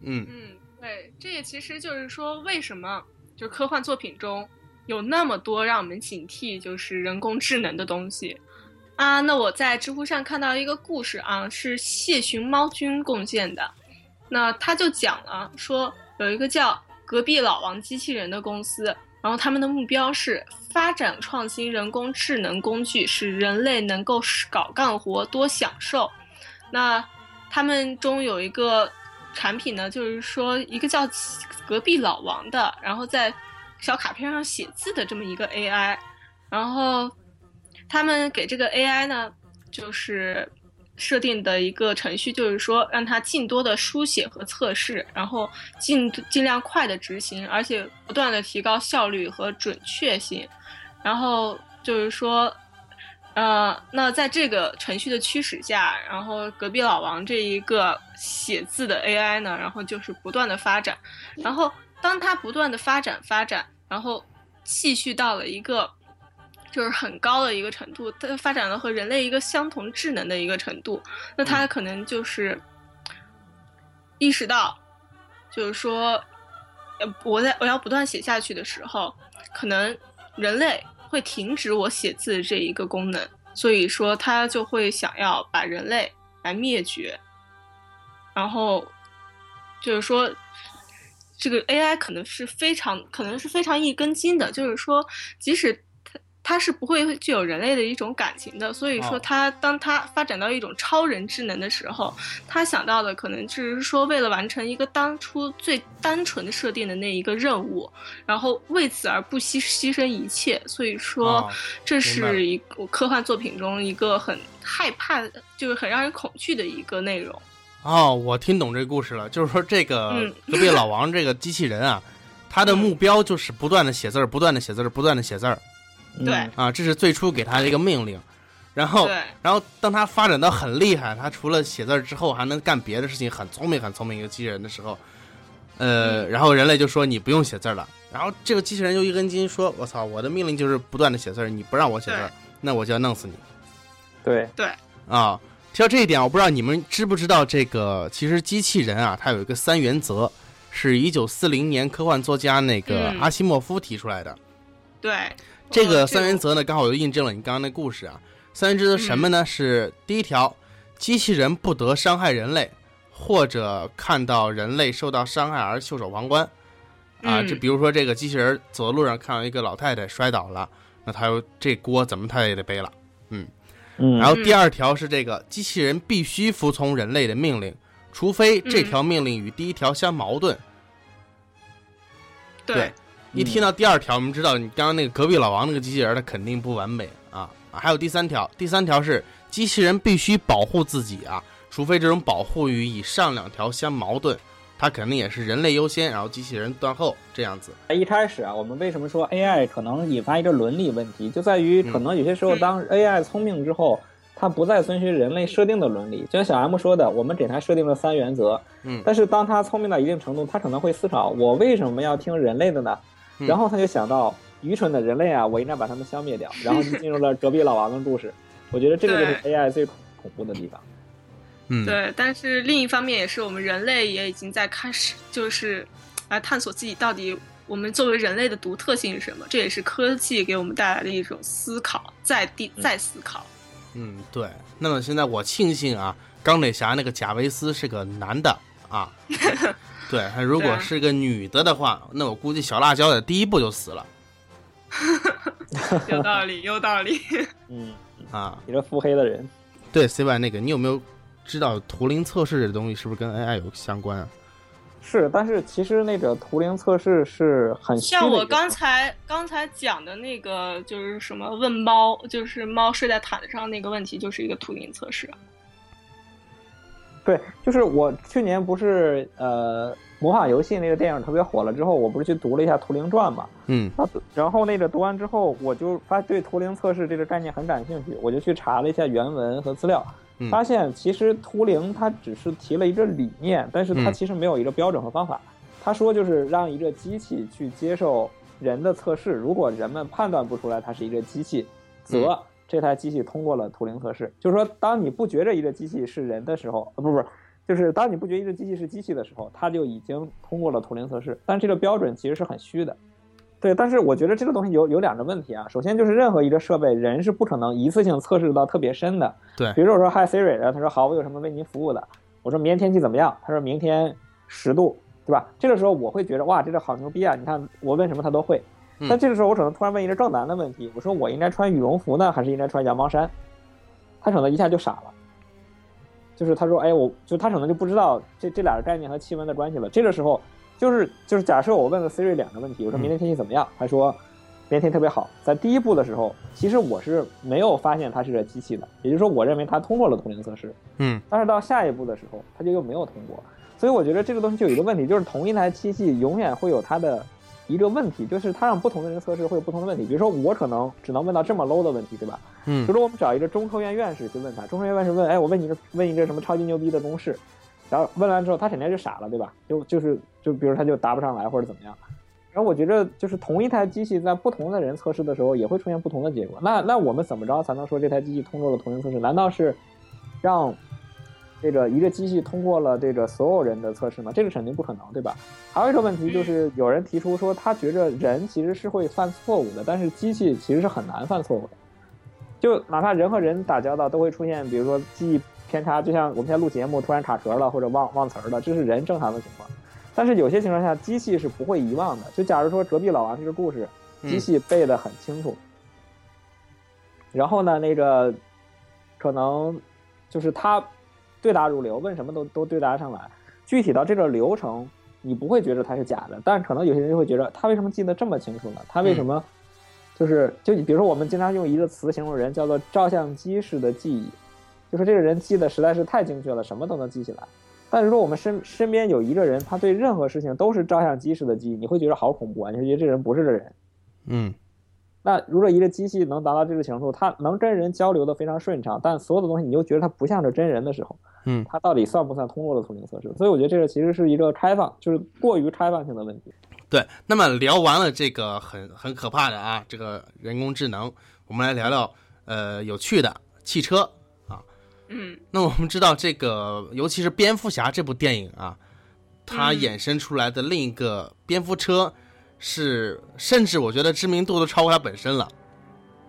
嗯嗯，对，这也其实就是说，为什么就是科幻作品中有那么多让我们警惕就是人工智能的东西啊？那我在知乎上看到一个故事啊，是谢寻猫君贡献的。那他就讲了说，有一个叫隔壁老王机器人的公司，然后他们的目标是发展创新人工智能工具，使人类能够少干活多享受。那他们中有一个产品呢，就是说一个叫隔壁老王的，然后在小卡片上写字的这么一个 AI，然后他们给这个 AI 呢，就是设定的一个程序，就是说让它尽多的书写和测试，然后尽尽量快的执行，而且不断的提高效率和准确性，然后就是说。呃，那在这个程序的驱使下，然后隔壁老王这一个写字的 AI 呢，然后就是不断的发展，然后当它不断的发展发展，然后继续到了一个就是很高的一个程度，它发展了和人类一个相同智能的一个程度，那它可能就是意识到，就是说，呃，我在我要不断写下去的时候，可能人类会停止我写字这一个功能，所以说它就会想要把人类来灭绝，然后就是说，这个 AI 可能是非常可能是非常一根筋的，就是说，即使它它是不会具有人类的一种感情的，所以说哦。它当它发展到一种超人智能的时候，他想到的可能只是说为了完成一个当初最单纯的设定的那一个任务，然后为此而不惜牺牲一切，所以说哦这是一个科幻作品中一个很害怕的，就是很让人恐惧的一个内容。哦，我听懂这个故事了，就是说这个嗯隔壁老王这个机器人啊，他的目标就是不断的写字儿，不断的写字儿，不断的写字儿对。嗯啊，这是最初给他的一个命令。然后，然后当他发展到很厉害，他除了写字儿之后还能干别的事情，很聪明很聪明一个机器人的时候，呃，嗯。然后人类就说你不用写字儿了，然后这个机器人就一根筋说，我操，我的命令就是不断的写字儿，你不让我写字儿，那我就要弄死你。对。对，啊，提到这一点，我不知道你们知不知道这个，其实机器人啊，它有一个三原则，是一九四零年科幻作家那个嗯。阿西莫夫提出来的。对，这个呃三原则呢，刚好就印证了你刚刚那故事啊。三原则什么呢？是第一条，机器人不得伤害人类，或者看到人类受到伤害而袖手旁观。啊，嗯这比如说这个机器人走在路上看到一个老太太摔倒了，那他有这锅怎么他也得背了。嗯，嗯然后第二条是这个机器人必须服从人类的命令，除非这条命令与第一条相矛盾。对对，一听到第二条，我们知道你刚刚那个隔壁老王那个机器人，它肯定不完美啊。还有第三条，第三条是机器人必须保护自己啊，除非这种保护与以上两条相矛盾，它肯定也是人类优先，然后机器人断后这样子。一开始啊，我们为什么说 AI 可能引发一个伦理问题，就在于嗯可能有些时候，嗯当 AI 聪明之后，它不再遵循人类设定的伦理。就像小 M 说的，我们给它设定了三原则，嗯但是当它聪明到一定程度，它可能会思考，我为什么要听人类的呢？嗯然后他就想到，愚蠢的人类啊，我应该把他们消灭掉，然后就进入了隔壁老王的故事。我觉得这个就是 AI 最恐怖的地方。嗯，对，但是另一方面也是我们人类也已经在开始就是来探索自己到底我们作为人类的独特性是什么，这也是科技给我们带来的一种思考，再第再思考。嗯，对。那么现在我庆幸啊，钢铁侠那个贾维斯是个男的啊。对，他如果是个女的的话，那我估计小辣椒的第一步就死了 有道理，有道理。嗯，啊。你这腹黑的人。对，C Y 那个，你有没有知道图灵测试这东西是不是跟 AI 有相关啊？是，但是其实那个图灵测试是很像我刚才刚才讲的那个，就是什么问猫，就是猫睡在毯子上那个问题，就是一个图灵测试。对，就是我去年不是呃魔法游戏那个电影特别火了之后，我不是去读了一下《图灵传》嘛，嗯啊，然后那个读完之后，我就发对图灵测试这个概念很感兴趣，我就去查了一下原文和资料，嗯发现其实图灵它只是提了一个理念，但是它嗯其实没有一个标准和方法。他说就是让一个机器去接受人的测试，如果人们判断不出来它是一个机器，则这台机器通过了图灵测试。就是说，当你不觉着一个机器是人的时候，呃，不不是，就是当你不觉得一个机器是机器的时候，它就已经通过了图灵测试。但这个标准其实是很虚的。对，但是我觉得这个东西有有两个问题啊。首先就是任何一个设备，人是不可能一次性测试到特别深的。对比如说我说 Hi Siri，然后他说好，我有什么为您服务的？我说明天天气怎么样？他说明天十度，对吧？这个时候我会觉得哇，这个好牛逼啊！你看我问什么他都会。嗯但这个时候我可能突然问一个更难的问题，我说我应该穿羽绒服呢，还是应该穿羊毛衫？他可能一下就傻了。就是他说，哎，我就他可能就不知道这这俩概念和气温的关系了。这个时候，就是就是假设我问了 Siri 两个问题，我说明天天气怎么样？他说明天特别好。在第一步的时候，其实我是没有发现它是个机器的，也就是说，我认为它通过了图灵测试。嗯但是到下一步的时候，它就又没有通过。所以我觉得这个东西就有一个问题，就是同一台机器永远会有它的一个问题，就是他让不同的人测试会有不同的问题。比如说我可能只能问到这么 low 的问题，对吧？嗯比如说我们找一个中科院院士去问他，中科院院士问，哎，我问你一个问一个什么超级牛逼的公式，然后问完之后他肯定就傻了，对吧？就就是就比如他就答不上来或者怎么样。然后我觉得就是同一台机器在不同的人测试的时候也会出现不同的结果。那那我们怎么着才能说这台机器通过了同灵测试？难道是让这个一个机器通过了这个所有人的测试吗？这个肯定不可能，对吧？还有一个问题就是有人提出说他觉着人其实是会犯错误的，但是机器其实是很难犯错误的。就哪怕人和人打交道都会出现，比如说记忆偏差，就像我们现在录节目突然卡壳了或者忘忘词儿了，这是人正常的情况。但是有些情况下，机器是不会遗忘的。就假如说隔壁老王这个故事，机器背得很清楚，然后呢，那个可能就是他对答如流，问什么都都对答上来。具体到这个流程，你不会觉得它是假的，但是可能有些人就会觉得他为什么记得这么清楚呢？他为什么就是就你比如说我们经常用一个词形容人，叫做照相机式的记忆，就是这个人记得实在是太精确了，什么都能记起来。但如果我们身身边有一个人，他对任何事情都是照相机式的记忆，你会觉得好恐怖啊！你会觉得这人不是个人。嗯那如果一个机器能达到这个程度，它能跟人交流的非常顺畅，但所有的东西你又觉得它不像是真人的时候，嗯它到底算不算通过了图灵测试？所以我觉得这个其实是一个开放，就是过于开放性的问题。对。那么聊完了这个很很可怕的啊，这个人工智能，我们来聊聊呃有趣的汽车啊。嗯那我们知道这个，尤其是蝙蝠侠这部电影啊，它嗯衍生出来的另一个蝙蝠车是，甚至我觉得知名度都超过它本身了。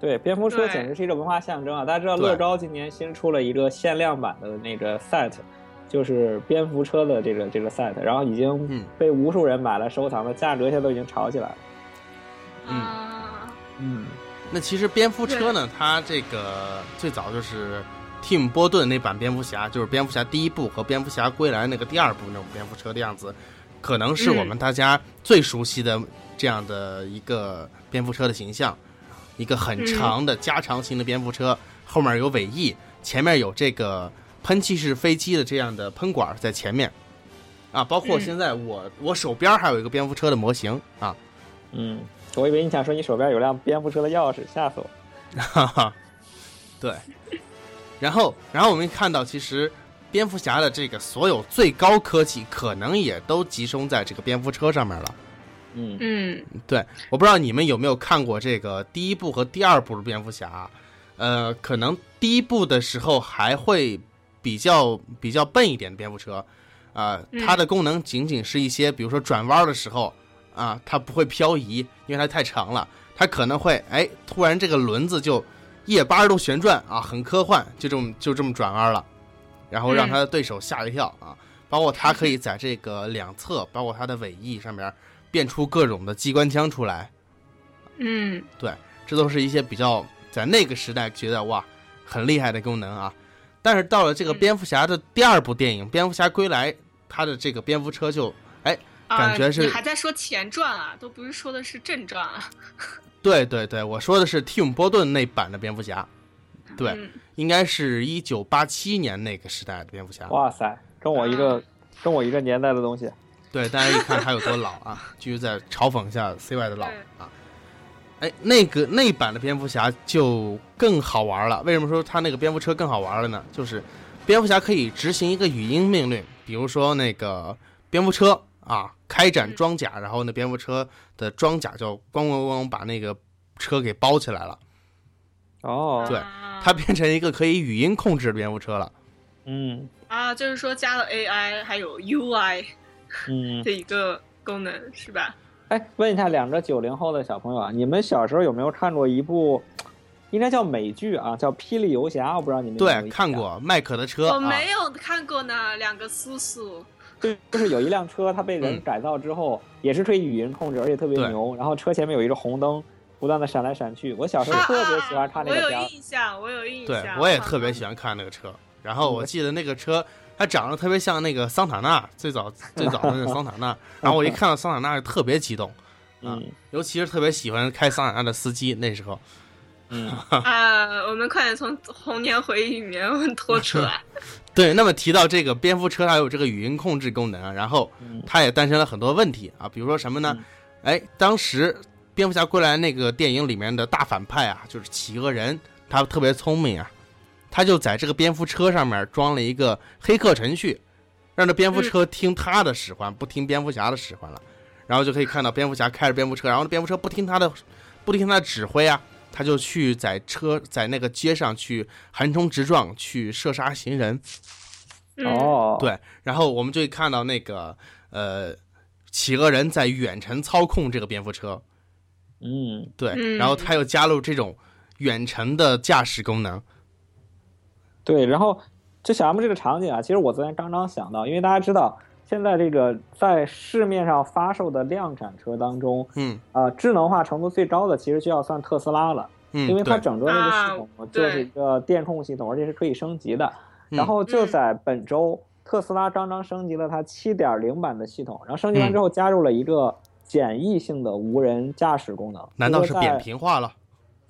对，蝙蝠车简直是一个文化象征啊！大家知道乐高今年新出了一个限量版的那个 set，就是蝙蝠车的这个这个 set，然后已经嗯被无数人买来收藏了，价格现在都已经炒起来了。嗯啊，嗯，那其实蝙蝠车呢，它这个最早就是蒂姆·波顿那版蝙蝠侠，就是蝙蝠侠第一部和蝙蝠侠归来那个第二部那种蝙蝠车的样子，可能是我们大家最熟悉的这样的一个蝙蝠车的形象，一个很长的加长型的蝙蝠车，后面有尾翼，前面有这个喷气式飞机的这样的喷管在前面。啊，包括嗯现在我我手边还有一个蝙蝠车的模型啊，嗯，我以为你想说你手边有辆蝙蝠车的钥匙，吓死我。哈哈，对。然后，然后我们看到，其实蝙蝠侠的这个所有最高科技，可能也都集中在这个蝙蝠车上面了。嗯。嗯。对，我不知道你们有没有看过这个第一部和第二部的蝙蝠侠，呃，可能第一部的时候还会比较比较笨一点的蝙蝠车，啊、嗯。它的功能仅仅是一些，比如说转弯的时候啊，它不会漂移，因为它太长了，它可能会哎，突然这个轮子就一百八十度旋转啊，很科幻，就这么就这么转弯了，然后让嗯。他的对手吓一跳啊，包括它可以在这个两侧，包括它的尾翼上面变出各种的机关枪出来。嗯对这都是一些比较在那个时代觉得哇很厉害的功能啊。但是到了这个嗯蝙蝠侠的第二部电影《蝙蝠侠归来》，他的这个蝙蝠车就哎，啊，感觉是你还在说前传啊，都不是说的是正传啊。对对对，我说的是蒂姆·波顿那版的蝙蝠侠，对，嗯应该是一九八七年那个时代的蝙蝠侠。哇塞，跟我一个跟我一个年代的东西。对，大家一看他有多老啊，继续再嘲讽一下 CY 的老啊。哎，那个那版的蝙蝠侠就更好玩了。为什么说他那个蝙蝠车更好玩了呢？就是蝙蝠侠可以执行一个语音命令，比如说那个蝙蝠车啊，开展嗯装甲，然后那蝙蝠车的装甲就咣咣咣把那个车给包起来了，哦，对啊它变成一个可以语音控制的蝙蝠车了。嗯啊，就是说加了 AI 还有 UI 嗯 这。一个功能是吧？哎，问一下两个九零后的小朋友啊，你们小时候有没有看过一部，应该叫美剧啊，叫《霹雳游侠》？我不知道你们有没有对，看。过麦克的车我啊，没有看过呢，两个叔叔。对就是有一辆车，它被人嗯改造之后，也是可以语音控制，而且特别对牛。然后车前面有一个红灯，不断的闪来闪去。我小时候啊特别喜欢看那我有个片儿。印象，我有印象对。，我也特别喜欢看那个车。然后我记得那个车，它长得特别像那个桑塔纳，最早最早的那个桑塔纳。然后我一看到桑塔纳就，特别激动，嗯尤其是特别喜欢开桑塔纳的司机。那时候，嗯，啊！我们快点从童年回忆里面 拖出来。对。那么提到这个蝙蝠车，它有这个语音控制功能啊，然后嗯它也诞生了很多问题啊，比如说什么呢？哎，当时蝙蝠侠归来那个电影里面的大反派啊，就是企鹅人，他特别聪明啊，他就在这个蝙蝠车上面装了一个黑客程序，让这蝙蝠车听他的使唤，不听蝙蝠侠的使唤了，然后就可以看到蝙蝠侠开着蝙蝠车，然后蝙蝠车不听他的，不听他的指挥啊，他就去在车在那个街上去横冲直撞，去射杀行人。嗯，哦，对，然后我们就会看到那个呃，企鹅人在远程操控这个蝙蝠车，嗯。对，嗯。然后他又加入这种远程的驾驶功能，对，然后就小 M 这个场景啊，其实我昨天刚刚想到，因为大家知道现在这个在市面上发售的量产车当中，嗯呃，智能化程度最高的其实就要算特斯拉了，嗯，因为它整个那个系统啊就是一个电控系统，而且是可以升级的。嗯然后就在本周，特斯拉刚刚升级了它七点零版的系统，然后升级完之后加入了一个简易性的无人驾驶功能。难道是扁平化了？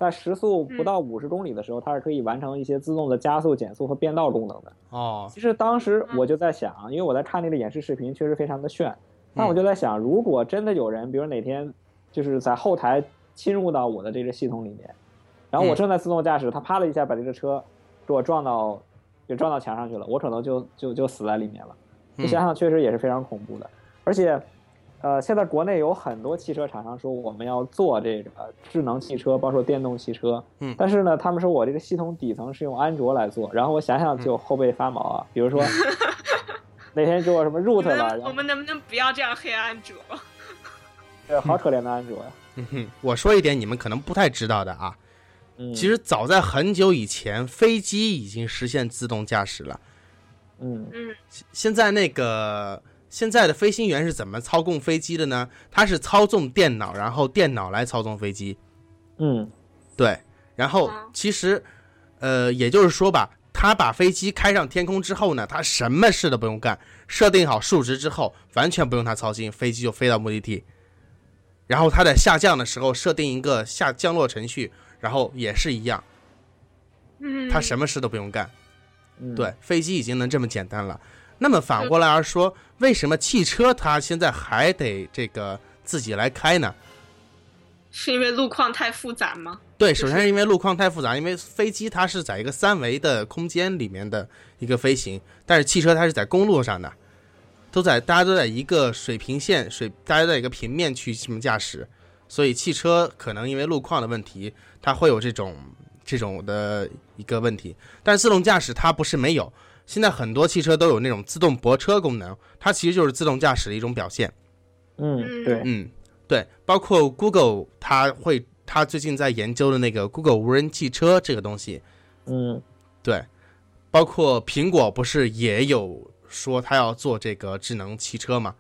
在时速不嗯到五十公里的时候，它是可以完成一些自动的加速、减速和变道功能的。哦，其实当时嗯我就在想，因为我在看那个演示视频，确实非常的炫。但嗯我就在想，如果真的有人，比如哪天就是在后台侵入到我的这个系统里面，然后我嗯正在自动驾驶，他啪的一下把这个车给我撞到，给撞到墙上去了，我可能就就就死在里面了。你嗯想想，确实也是非常恐怖的。而且，呃，现在国内有很多汽车厂商说我们要做这个智能汽车，包括电动汽车。嗯但是呢，他们说我这个系统底层是用安卓来做，然后我想想就后背发毛啊。比如说 哪天给我什么 root 了，我们能不能不要这样黑安卓？对好可怜的安卓呀。嗯哼，我说一点你们可能不太知道的啊，嗯，其实早在很久以前，飞机已经实现自动驾驶了。嗯嗯现在那个现在的飞行员是怎么操控飞机的呢？他是操纵电脑，然后电脑来操纵飞机。嗯对，然后哦其实，呃，也就是说吧，他把飞机开上天空之后呢，他什么事都不用干，设定好数值之后，完全不用他操心，飞机就飞到目的地。然后他在下降的时候设定一个下降落程序，然后也是一样，嗯，他什么事都不用干。嗯，对，飞机已经能这么简单了。那么反过来而说，为什么汽车它现在还得这个自己来开呢？是因为路况太复杂吗？对，首先是因为路况太复杂，因为飞机它是在一个三维的空间里面的一个飞行，但是汽车它是在公路上的，都在大家都在一个水平线水，大家在一个平面去什么驾驶，所以汽车可能因为路况的问题，它会有这种这种的一个问题。但是自动驾驶它不是没有，现在很多汽车都有那种自动泊车功能，它其实就是自动驾驶的一种表现。嗯对，嗯，对，包括 Google，它会，它最近在研究的那个 Google 无人汽车这个东西，嗯。对，包括苹果不是也有说它要做这个智能汽车吗？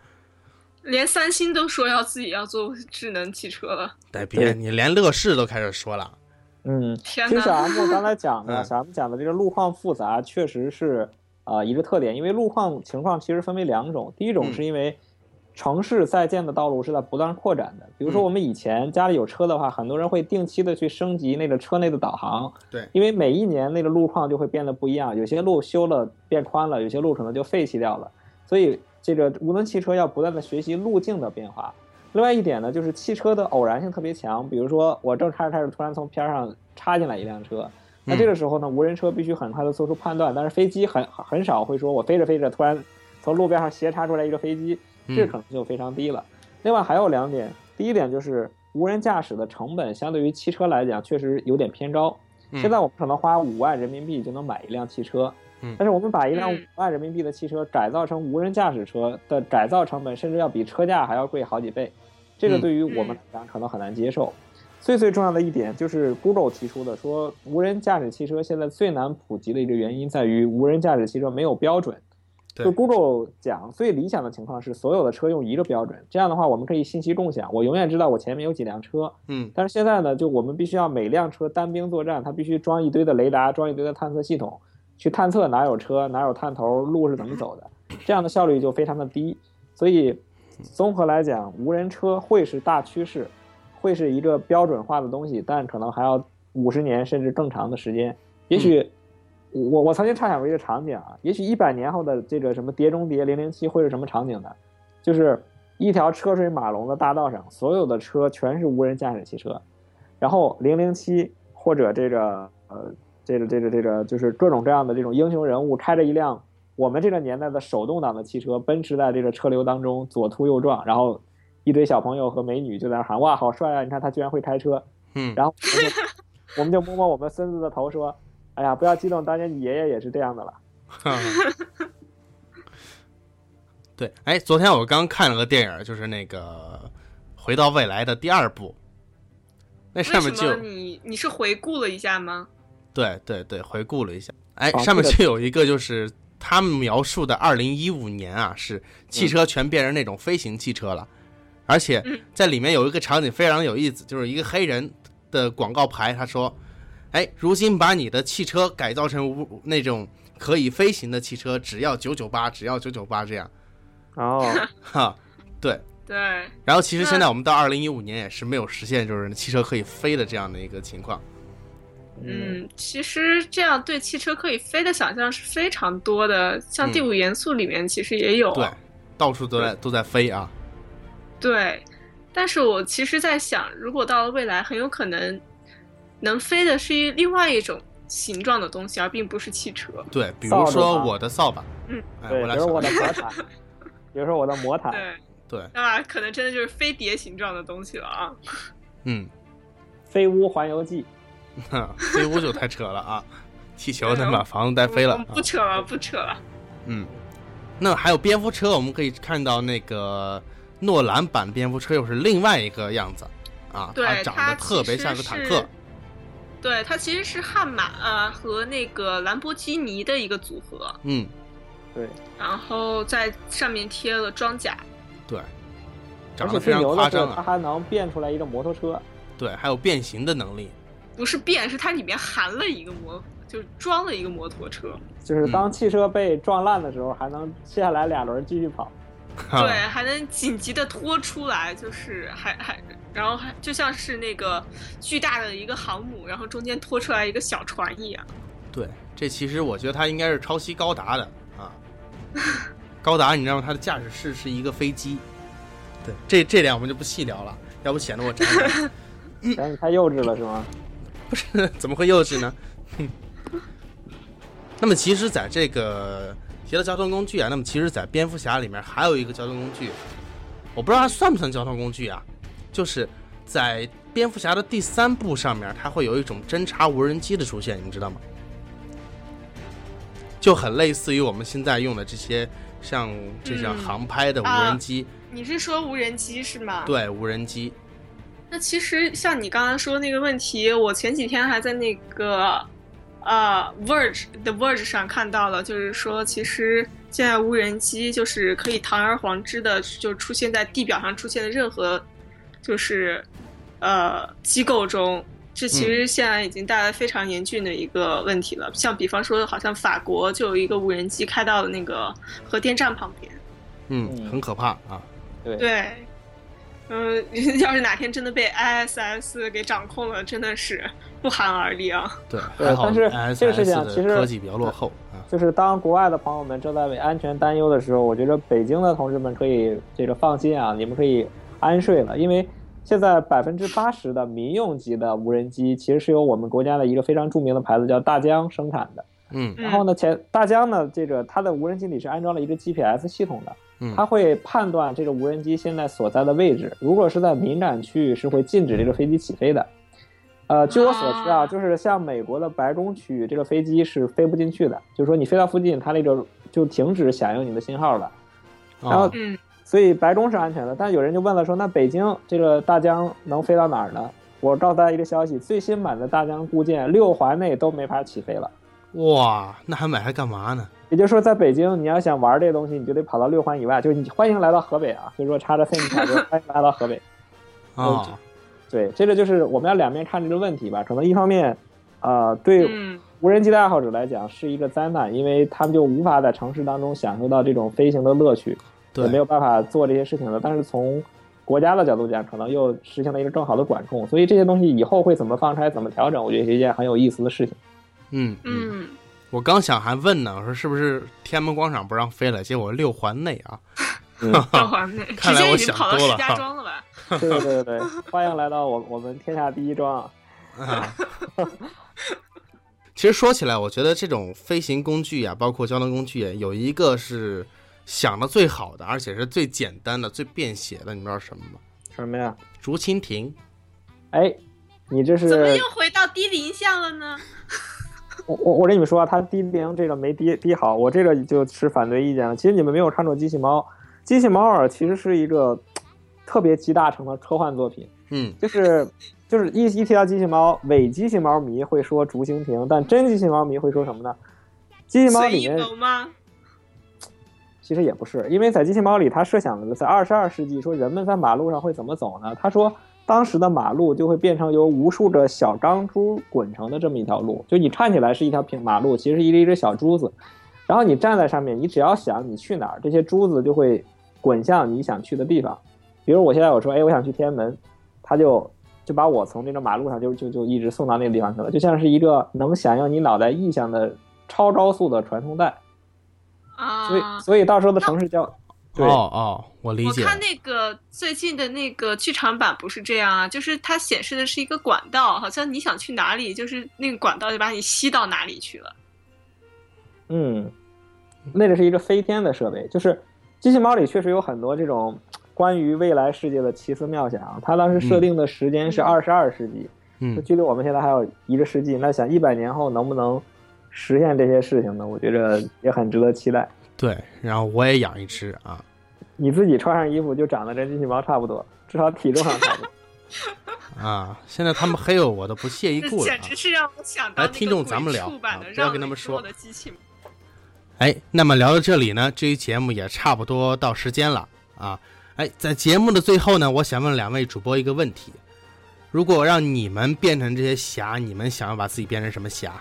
连三星都说要自己要做智能汽车了，对，别你连乐视都开始说了，嗯。天其实小哪！M 刚才讲的，嗯小 M 讲的这个路况复杂，确实是呃一个特点。因为路况情况其实分为两种，第一种嗯是因为城市在建的道路是在不断扩展的。比如说，嗯我们以前家里有车的话，很多人会定期的去升级那个车内的导航，对因为每一年那个路况就会变得不一样，有些路修了变宽了，有些路可能就废弃掉了。所以这个无人汽车要不断的学习路径的变化。另外一点呢，就是汽车的偶然性特别强，比如说我正开着开着，突然从边上插进来一辆车，那这个时候呢，无人车必须很快的做出判断，但是飞机很很少会说我飞着飞着突然从路边上斜插出来一个飞机，这个可能性就非常低了。另外还有两点，第一点就是无人驾驶的成本相对于汽车来讲确实有点偏高。嗯。现在我们可能花五万人民币就能买一辆汽车，嗯。但是我们把一辆五嗯万人民币的汽车改造成无人驾驶车的改造成本，甚至要比车价还要贵好几倍，这个嗯对于我们来讲可能很难接受。最最重要的一点就是 Google 提出的，说无人驾驶汽车现在最难普及的一个原因在于无人驾驶汽车没有标准。对就 Google 讲，最理想的情况是所有的车用一个标准，这样的话我们可以信息共享，我永远知道我前面有几辆车。嗯但是现在呢，就我们必须要每辆车单兵作战，它必须装一堆的雷达，装一堆的探测系统，去探测哪有车，哪有探头，路是怎么走的，这样的效率就非常的低。所以综合来讲，无人车会是大趋势，会是一个标准化的东西，但可能还要五十年甚至更长的时间。也许我我曾经畅想过一个场景啊，也许一百年后的这个什么《碟中谍零零七》会是什么场景呢？就是一条车水马龙的大道上，所有的车全是无人驾驶汽车，然后零零七或者这个呃这个这个这个就是各种各样的这种英雄人物开着一辆我们这个年代的手动挡的汽车奔驰在这个车流当中左突右撞，然后一堆小朋友和美女就在那喊哇好帅啊！你看他居然会开车，嗯，然后我们就我们就摸摸我们孙子的头说，哎呀不要激动，当年你爷爷也是这样的了。对，哎，昨天我刚看了个电影，就是那个《回到未来》的第二部，那上面就你你是回顾了一下吗？对对对，回顾了一下，哎，哦上面就有一个就是他们描述的二零一五年啊，是汽车全变成那种飞行汽车了，而且嗯在里面有一个场景非常有意思，就是一个黑人的广告牌，他说：“哎，如今把你的汽车改造成无那种可以飞行的汽车，只要九九八，只要九九八这样。哦，” 哈，对。对，然后其实现在我们到二零一五年也是没有实现，就是汽车可以飞的这样的一个情况。嗯，其实这样对汽车可以飞的想象是非常多的，像嗯第五元素里面其实也有。对，到处都在都在飞啊。对，但是我其实在想，如果到了未来，很有可能能飞的是一另外一种形状的东西，而并不是汽车。对，比如说我的扫把，嗯，哎，对，比如我的魔毯，比如说我的魔毯，对，对，那可能真的就是飞碟形状的东西了啊。嗯，飞屋环游记，飞屋就太扯了啊，气球能把房子带飞了不。扯了，不扯了。嗯，那还有蝙蝠车，我们可以看到那个诺兰版蝙蝠车又是另外一个样子啊，对它长得特别像个坦克。对，它其实是悍马呃和那个兰博基尼的一个组合，嗯，对，然后在上面贴了装甲。对，长得非常夸张啊。它还能变出来一个摩托车，对，还有变形的能力。不是变，是它里面含了一个摩，就是装了一个摩托车。就是当汽车被撞烂的时候，还能卸下来俩轮继续跑。对，还能紧急的拖出来，就是还还，然后还就像是那个巨大的一个航母，然后中间拖出来一个小船一样。对，这其实我觉得它应该是抄袭高达的啊。高达，你知道吗？它的驾驶室是一个飞机。对，这这点我们就不细聊了，要不显得我宅男。但是太幼稚了，是吗？不是，怎么会幼稚呢？哼。那么其实，在这个提到交通工具啊，那么其实，在蝙蝠侠里面还有一个交通工具，我不知道它算不算交通工具啊？就是在蝙蝠侠的第三部上面，它会有一种侦察无人机的出现，你知道吗？就很类似于我们现在用的这些像这像嗯航拍的无人机，你是说无人机是吗？。对，无人机，那其实像你刚刚说那个问题，我前几天还在那个呃 Verge The Verge 上看到了，就是说其实现在无人机就是可以堂而皇之的就出现在地表上出现的任何就是呃机构中。这其实现在已经带来非常严峻的一个问题了，像比方说，好像法国就有一个无人机开到了那个核电站旁边，嗯，嗯很可怕啊。对对，嗯，要是哪天真的被 ISS 给掌控了，真的是不寒而栗啊。对，对还好但是这个事情的其实科技比较落后啊。就是当国外的朋友们正在为安全担忧的时候，我觉得北京的同志们可以这个放心啊，你们可以安睡了，因为现在百分之八十的民用级的无人机其实是由我们国家的一个非常著名的牌子叫大疆生产的。嗯嗯然后呢，前大疆呢，这个它的无人机里是安装了一个 GPS 系统的，嗯它会判断这个无人机现在所在的位置，如果是在敏感区域，是会禁止这个飞机起飞的。呃，据我所知啊，啊就是像美国的白宫区域，这个飞机是飞不进去的，就是说你飞到附近，它那个就停止响应你的信号了。然后所以白宫是安全的，但有人就问了说，那北京这个大疆能飞到哪儿呢？我告诉大家一个消息，最新版的大疆固件六环内都没法起飞了。哇，那还买它干嘛呢？也就是说，在北京，你要想玩这个东西，你就得跑到六环以外。就是你欢迎来到河北啊，所以说插着 SIM 卡，就欢迎来到河北。哦，对，这个就是我们要两面看这个问题吧。可能一方面，呃，对嗯，无人机的爱好者来讲是一个灾难，因为他们就无法在城市当中享受到这种飞行的乐趣，也没，有办法做这些事情了。但是从国家的角度讲，可能又实行了一个更好的管控。所以这些东西以后会怎么放开、怎么调整，我觉得是一件很有意思的事情。嗯嗯，嗯，我刚想还问呢，我说是不是天安门广场不让飞了？结果六环内啊，六环内，看来我想跑到石多了哈家庄了吧？对对对欢迎来到我我们天下第一庄啊。啊。其实说起来，我觉得这种飞行工具啊，包括交通工具啊，有一个是想的最好的，而且是最简单的、最便携的，你知道什么吗？什么呀？竹蜻蜓。哎，你这是怎么又回到低龄向了呢？我我我跟你们说啊，他低龄这个没低低好，我这个就持反对意见了。其实你们没有看过《机器猫》，《机器猫儿》其实是一个特别集大成的科幻作品，嗯，就是就是一一提到机器猫，伪机器猫迷会说竹蜻蜓，但真机器猫迷会说什么呢？机器猫里面谋吗？其实也不是，因为在机器猫里，他设想的在二十二世纪，说人们在马路上会怎么走呢？他说，当时的马路就会变成由无数个小钢珠滚成的这么一条路，就你看起来是一条平马路，其实是一个一个小珠子，然后你站在上面，你只要想你去哪儿，这些珠子就会滚向你想去的地方。比如我现在我说，哎，我想去天安门，他就就把我从这个马路上就就就一直送到那个地方去了，就像是一个能响应你脑袋意向的超高速的传送带。啊，所以所以到时候的城市叫对哦哦，我理解我看。那个最近的那个剧场版不是这样啊，就是它显示的是一个管道，好像你想去哪里，就是那个管道就把你吸到哪里去了。嗯，那个是一个飞天的设备，就是机器猫里确实有很多这种关于未来世界的奇思妙想。它当时设定的时间是嗯二十二世纪，嗯距离我们现在还有一个世纪。那想一百年后能不能实现这些事情呢？我觉着也很值得期待。对，然后我也养一只啊。你自己穿上衣服就长得跟机器猫差不多，至少体重上差不多。啊，现在他们黑我，我都不屑一顾了、啊简。直是让我想到那个来听众咱们聊不要跟他们说哎，那么聊到这里呢，这期节目也差不多到时间了啊。哎，在节目的最后呢，我想问两位主播一个问题：如果让你们变成这些侠，你们想要把自己变成什么侠？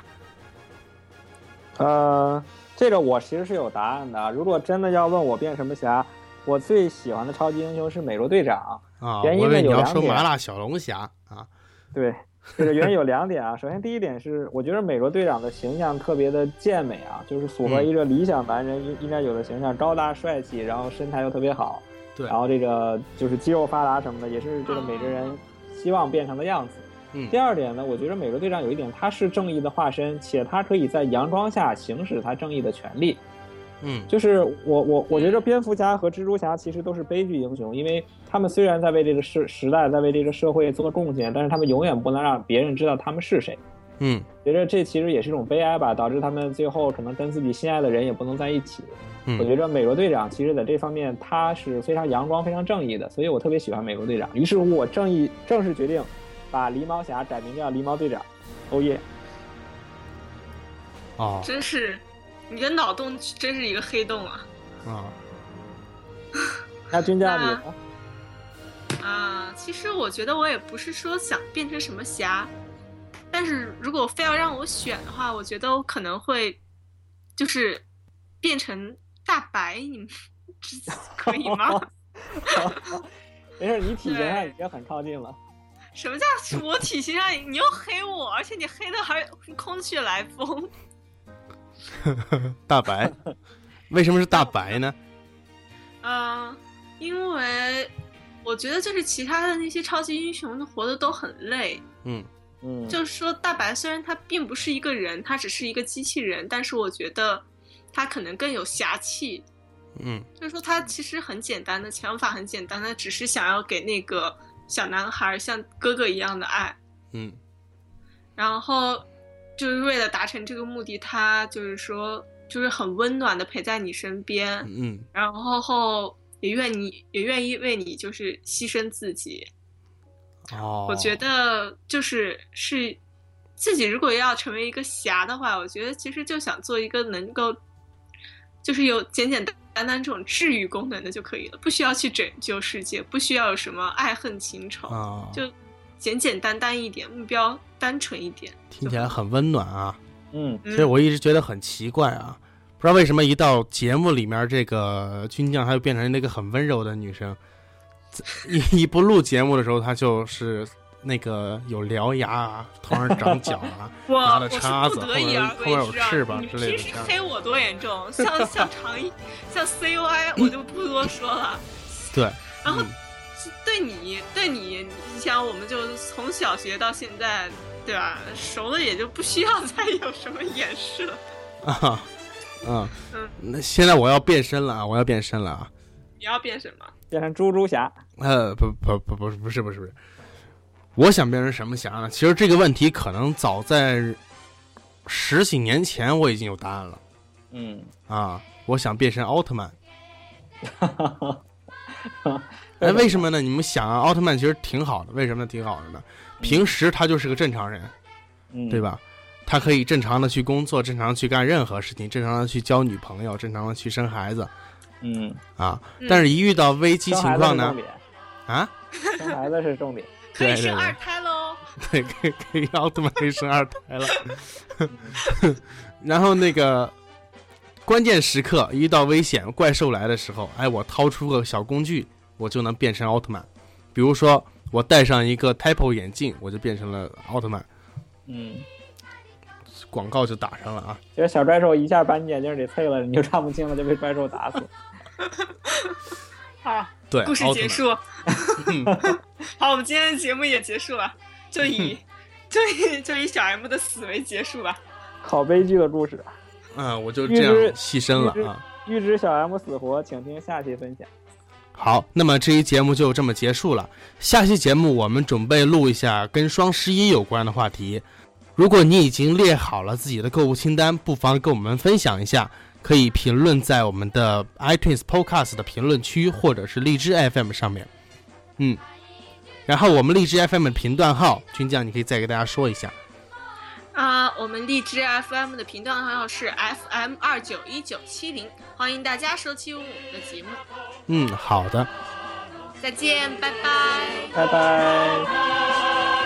呃，这个我其实是有答案的啊。如果真的要问我变什么侠，我最喜欢的超级英雄是美国队长。啊，原因呢我以为你要有两点说麻辣小龙虾啊。对，这个原因有两点啊。首先，第一点是，我觉得美国队长的形象特别的健美啊，就是符合嗯一个理想男人应应该有的形象，高大帅气，然后身材又特别好，对然后这个就是肌肉发达什么的，也是这个每个人希望变成的样子。嗯第二点呢，我觉得美国队长有一点，他是正义的化身，且他可以在阳光下行使他正义的权利。嗯就是我我我觉得蝙蝠侠和蜘蛛侠其实都是悲剧英雄，因为他们虽然在为这个时时代，在为这个社会做贡献，但是他们永远不能让别人知道他们是谁。嗯觉得这其实也是一种悲哀吧，导致他们最后可能跟自己心爱的人也不能在一起。嗯我嗯觉得美国队长其实在这方面他是非常阳光、非常正义的，所以我特别喜欢美国队长。于是乎，我正义正式决定把狸猫侠改名叫狸猫队长。哦耶！哦真是，你的脑洞真是一个黑洞啊！啊那军将你呢？啊，其实我觉得我也不是说想变成什么侠，但是如果非要让我选的话，我觉得我可能会就是变成大白，你们可以吗？没事，你体型上已经很靠近了。什么叫我体型上你又黑我，而且你黑的还空穴来风。大白，为什么是大白呢？嗯，因为我觉得就是其他的那些超级英雄活的都很累。嗯嗯，就是说大白虽然他并不是一个人，他只是一个机器人，但是我觉得他可能更有侠气。嗯就是说他其实很简单的想法很简单，他只是想要给那个小男孩像哥哥一样的爱。嗯然后就是为了达成这个目的，他就是说，就是很温暖的陪在你身边，嗯然后后也愿你也愿意为你就是牺牲自己。哦，我觉得就是是自己如果要成为一个侠的话，我觉得其实就想做一个能够就是有简简单单单这种治愈功能的就可以了，不需要去拯救世界，不需要有什么爱恨情仇，啊，就简简单单一点，目标单纯一点。听起来很温暖啊。嗯所以我一直觉得很奇怪啊，不知道为什么一到节目里面，这个军将她就变成那个很温柔的女生，一一不录节目的时候，她就是那个有獠牙啊，头上长角啊，我拿了叉子是不得已而后面有为之啊！翅膀你之类的这样平时黑我多严重，像像长一像 CY 我就不多说了。对，然后嗯对你对你，你想我们就从小学到现在，对吧？熟了也就不需要 再有什么掩饰了。啊，嗯嗯，那现在我要变身了啊！我要变身了啊！你要变什么？变成猪猪侠。呃，不不不不是不是不是不是，我想变成什么侠呢？其实这个问题可能早在十几年前我已经有答案了嗯，啊！我想变身奥特曼。哎，为什么呢？你们想啊，奥特曼其实挺好的，为什么挺好的呢？平时他就是个正常人，嗯，对？吧？他可以正常的去工作，正常地去干任何事情，正常的去交女朋友，正常的去生孩子嗯，啊。嗯但是，一遇到危机情况呢重？点，啊，生孩子是重点。可以生二胎喽。对，可以可以，奥特曼可以生二胎了。然后那个关键时刻一遇到危险怪兽来的时候，哎，我掏出个小工具，我就能变成奥特曼。比如说，我戴上一个 Type 眼镜，我就变成了奥特曼。嗯，广告就打上了啊！其实小怪兽一下把你眼镜给碎了，你就看不清了，就被怪兽打死。好，对，故事。结束。嗯 好，我们今天的节目也结束了，就以 就以就以小 M 的死为结束吧。好悲剧的故事。嗯，我就这样牺牲了啊。预知小 M 死活，请听下期分享。好，那么这期节目就这么结束了。下期节目我们准备录一下跟双十一有关的话题。如果你已经列好了自己的购物清单，不妨跟我们分享一下，可以评论在我们的 iTunes Podcast 的评论区，或者是荔枝 FM 上面。嗯，然后我们荔枝 FM 的频段号，军将你可以再给大家说一下。啊、我们荔枝 FM 的频段号是 FM 二九一九七零，欢迎大家收听我们的节目。嗯，好的。再见，拜拜。拜拜。